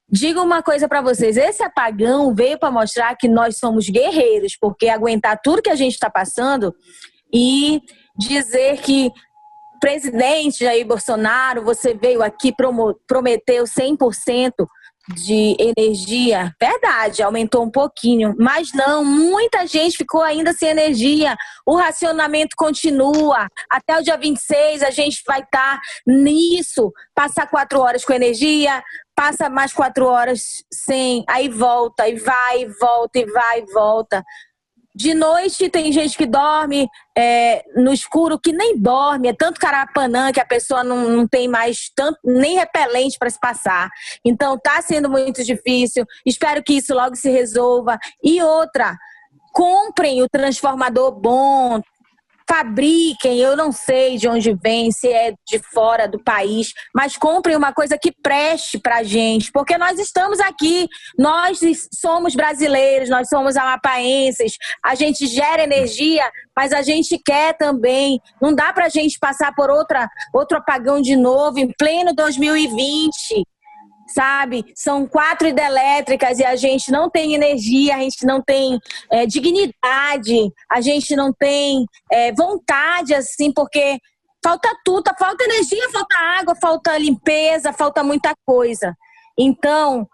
D: digo uma coisa para vocês: esse apagão veio para mostrar que nós somos guerreiros, porque aguentar tudo que a gente está passando e dizer que presidente Jair Bolsonaro, você veio aqui, prometeu 100% de energia. Verdade, aumentou um pouquinho, mas não, muita gente ficou ainda sem energia. O racionamento continua. Até o dia 26 a gente vai estar tá nisso. Passar quatro horas com energia, passa mais quatro horas sem, aí volta, e vai, e volta, e vai, e volta. De noite tem gente que dorme é, no escuro que nem dorme, é tanto carapanã que a pessoa não, não tem mais tanto, nem repelente para se passar. Então tá sendo muito difícil. Espero que isso logo se resolva. E outra, comprem o transformador bom, fabriquem, eu não sei de onde vem, se é de fora do país, mas comprem uma coisa que preste pra gente, porque nós estamos aqui, nós somos brasileiros, nós somos amapaenses, a gente gera energia, mas a gente quer também, não dá pra gente passar por outra, outro apagão de novo em pleno 2020 sabe? São quatro hidrelétricas e a gente não tem energia, a gente não tem é, dignidade, a gente não tem é, vontade, assim, porque falta tudo, falta energia, falta água, falta limpeza, falta muita coisa. Então,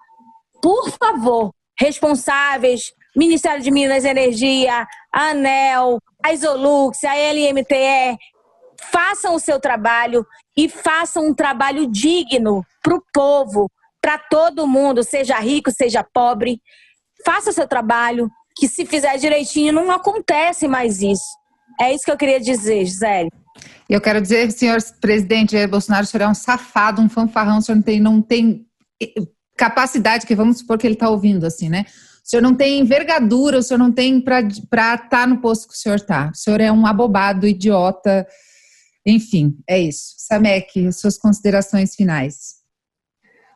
D: por favor, responsáveis, Ministério de Minas e Energia, a ANEL, a Isolux, a LMTE, façam o seu trabalho e façam um trabalho digno para o povo, para todo mundo, seja rico, seja pobre. Faça seu trabalho, que se fizer direitinho não acontece mais isso. É isso que eu queria dizer, Gisele.
B: Eu quero dizer, senhor presidente Jair Bolsonaro, o senhor é um safado, um fanfarrão, o senhor não tem, não tem eh, capacidade, que vamos supor que ele está ouvindo assim, né? O senhor não tem envergadura, o senhor não tem para estar tá no posto que o senhor está. O senhor é um abobado, idiota, enfim, é isso. Samek, suas considerações finais.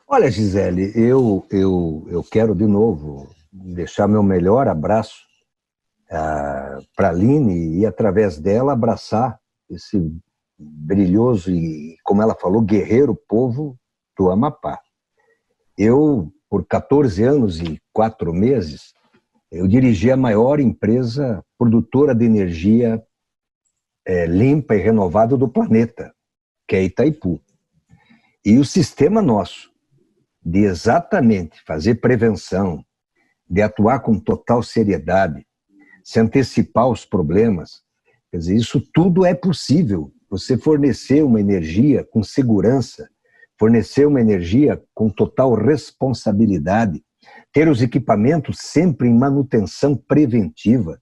C: Olha, Gisele, eu, eu, eu quero de novo deixar meu melhor abraço ah, para a Aline e, através dela, abraçar esse brilhoso e, como ela falou, guerreiro povo do Amapá. Eu, por 14 anos e 4 meses, eu dirigi a maior empresa produtora de energia é, limpa e renovada do planeta, que é Itaipu. E o sistema nosso de exatamente fazer prevenção, de atuar com total seriedade, se antecipar os problemas, quer dizer, isso tudo é possível. Você fornecer uma energia com segurança, fornecer uma energia com total responsabilidade, ter os equipamentos sempre em manutenção preventiva,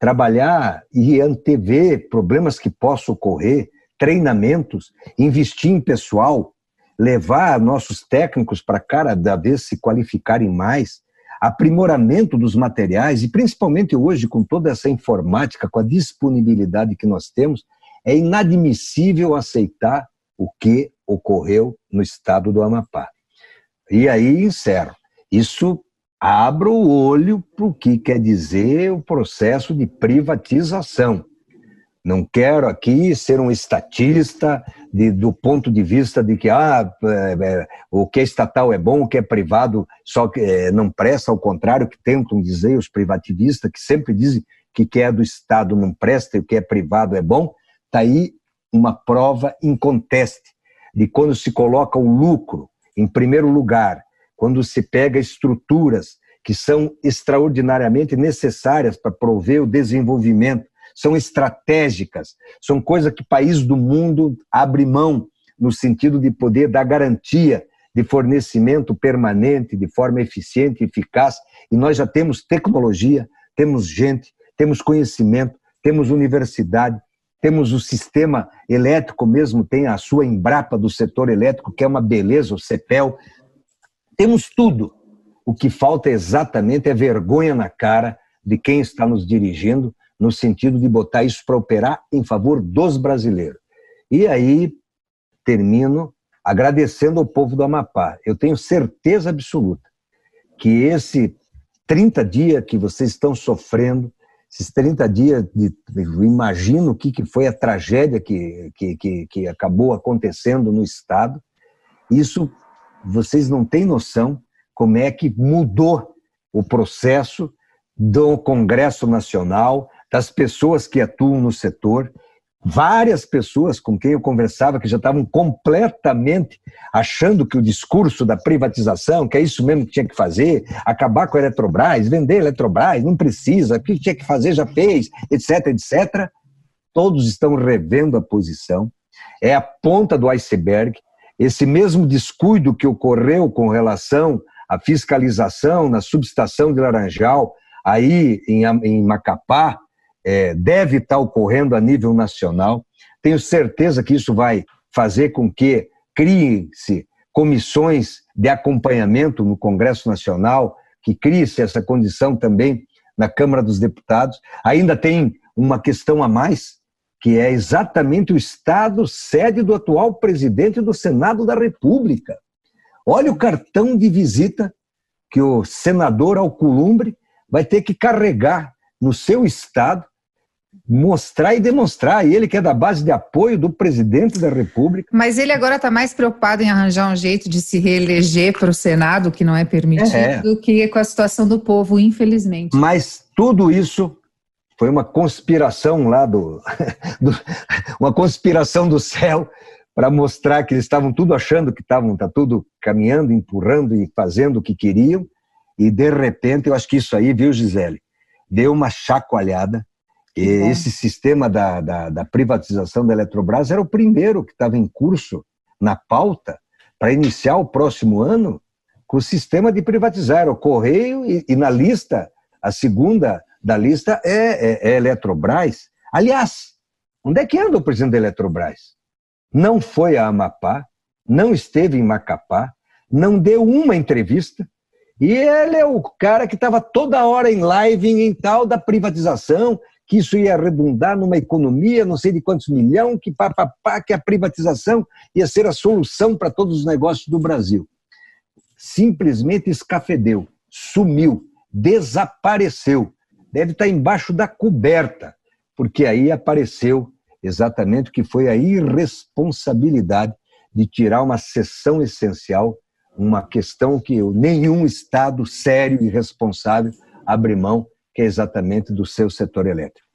C: trabalhar e antever problemas que possam ocorrer, treinamentos, investir em pessoal, levar nossos técnicos para cada vez se qualificarem mais, aprimoramento dos materiais e principalmente hoje com toda essa informática, com a disponibilidade que nós temos, é inadmissível aceitar o que ocorreu no estado do Amapá. E aí encerro. Isso abre o olho para o que quer dizer o processo de privatização. Não quero aqui ser um estatista de, do ponto de vista de que ah, é, é, o que é estatal é bom, o que é privado só que, é, não presta, ao contrário, que tentam dizer os privativistas, que sempre dizem que o que é do Estado não presta e o que é privado é bom. Está aí uma prova inconteste de quando se coloca o lucro em primeiro lugar, quando se pega estruturas que são extraordinariamente necessárias para prover o desenvolvimento, são estratégicas, são coisas que países do mundo abrem mão no sentido de poder dar garantia de fornecimento permanente, de forma eficiente e eficaz, e nós já temos tecnologia, temos gente, temos conhecimento, temos universidade, temos o sistema elétrico mesmo, tem a sua Embrapa do setor elétrico, que é uma beleza, o CEPEL. Temos tudo. O que falta exatamente é vergonha na cara de quem está nos dirigindo, no sentido de botar isso para operar em favor dos brasileiros. E aí termino agradecendo ao povo do Amapá. Eu tenho certeza absoluta que esse 30 dias que vocês estão sofrendo, esses 30 dias, de, imagino o que, que foi a tragédia que, que, que, que acabou acontecendo no Estado, isso vocês não têm noção como é que mudou o processo do Congresso Nacional, das pessoas que atuam no setor, várias pessoas com quem eu conversava que já estavam completamente achando que o discurso da privatização, que é isso mesmo que tinha que fazer, acabar com a Eletrobras, vender a Eletrobras, não precisa, o que tinha que fazer já fez, etc, etc. Todos estão revendo a posição. É a ponta do iceberg. Esse mesmo descuido que ocorreu com relação à fiscalização na subestação de Laranjal, aí em, em Macapá, é, deve estar ocorrendo a nível nacional. Tenho certeza que isso vai fazer com que criem-se comissões de acompanhamento no Congresso Nacional, que crie-se essa condição também na Câmara dos Deputados. Ainda tem uma questão a mais, que é exatamente o Estado sede do atual presidente do Senado da República. Olha o cartão de visita que o senador Alcolumbre vai ter que carregar no seu estado, mostrar e demonstrar. E ele que é da base de apoio do presidente da República.
B: Mas ele agora está mais preocupado em arranjar um jeito de se reeleger para o Senado, que não é permitido, é. do que com a situação do povo, infelizmente.
C: Mas tudo isso foi uma conspiração lá do, do uma conspiração do céu para mostrar que eles estavam tudo achando que estavam tá tudo caminhando, empurrando e fazendo o que queriam. E de repente, eu acho que isso aí, viu, Gisele? Deu uma chacoalhada. E esse sistema da, da, da, privatização da Eletrobras era o primeiro que estava em curso na pauta para iniciar o próximo ano com o sistema de privatizar o Correio e, e na lista, a segunda da lista é, é, é Eletrobras. Aliás, onde é que anda o presidente da Eletrobras? Não foi a Amapá, não esteve em Macapá, não deu uma entrevista, e ele é o cara que estava toda hora em live em tal da privatização, que isso ia redundar numa economia, não sei de quantos milhões, que pá, pá, pá, que a privatização ia ser a solução para todos os negócios do Brasil. Simplesmente escafedeu, sumiu, desapareceu. Deve estar embaixo da coberta, porque aí apareceu exatamente o que foi a irresponsabilidade de tirar uma sessão essencial uma questão que nenhum Estado sério e responsável abre mão, que é exatamente do seu setor elétrico.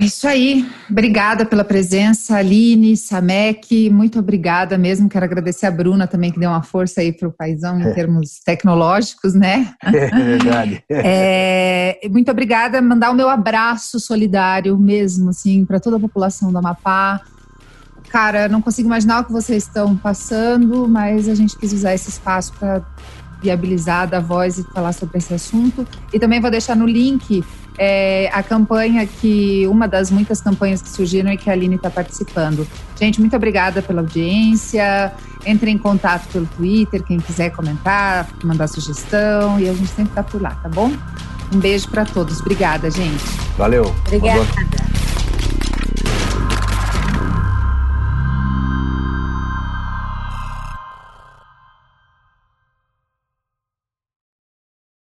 B: É isso aí. Obrigada pela presença, Aline, Samek. Muito obrigada mesmo. Quero agradecer a Bruna também, que deu uma força aí para o paizão em termos tecnológicos, né?
C: É verdade.
B: É, muito obrigada. Mandar o meu abraço solidário mesmo, assim, para toda a população do Amapá. Cara, não consigo imaginar o que vocês estão passando, mas a gente quis usar esse espaço para viabilizar, dar voz e falar sobre esse assunto. E também vou deixar no link é, a campanha que, uma das muitas campanhas que surgiram e que a Aline está participando. Gente, muito obrigada pela audiência. Entre em contato pelo Twitter, quem quiser comentar, mandar sugestão, e a gente sempre está por lá, tá bom? Um beijo para todos. Obrigada, gente.
C: Valeu.
D: Obrigada.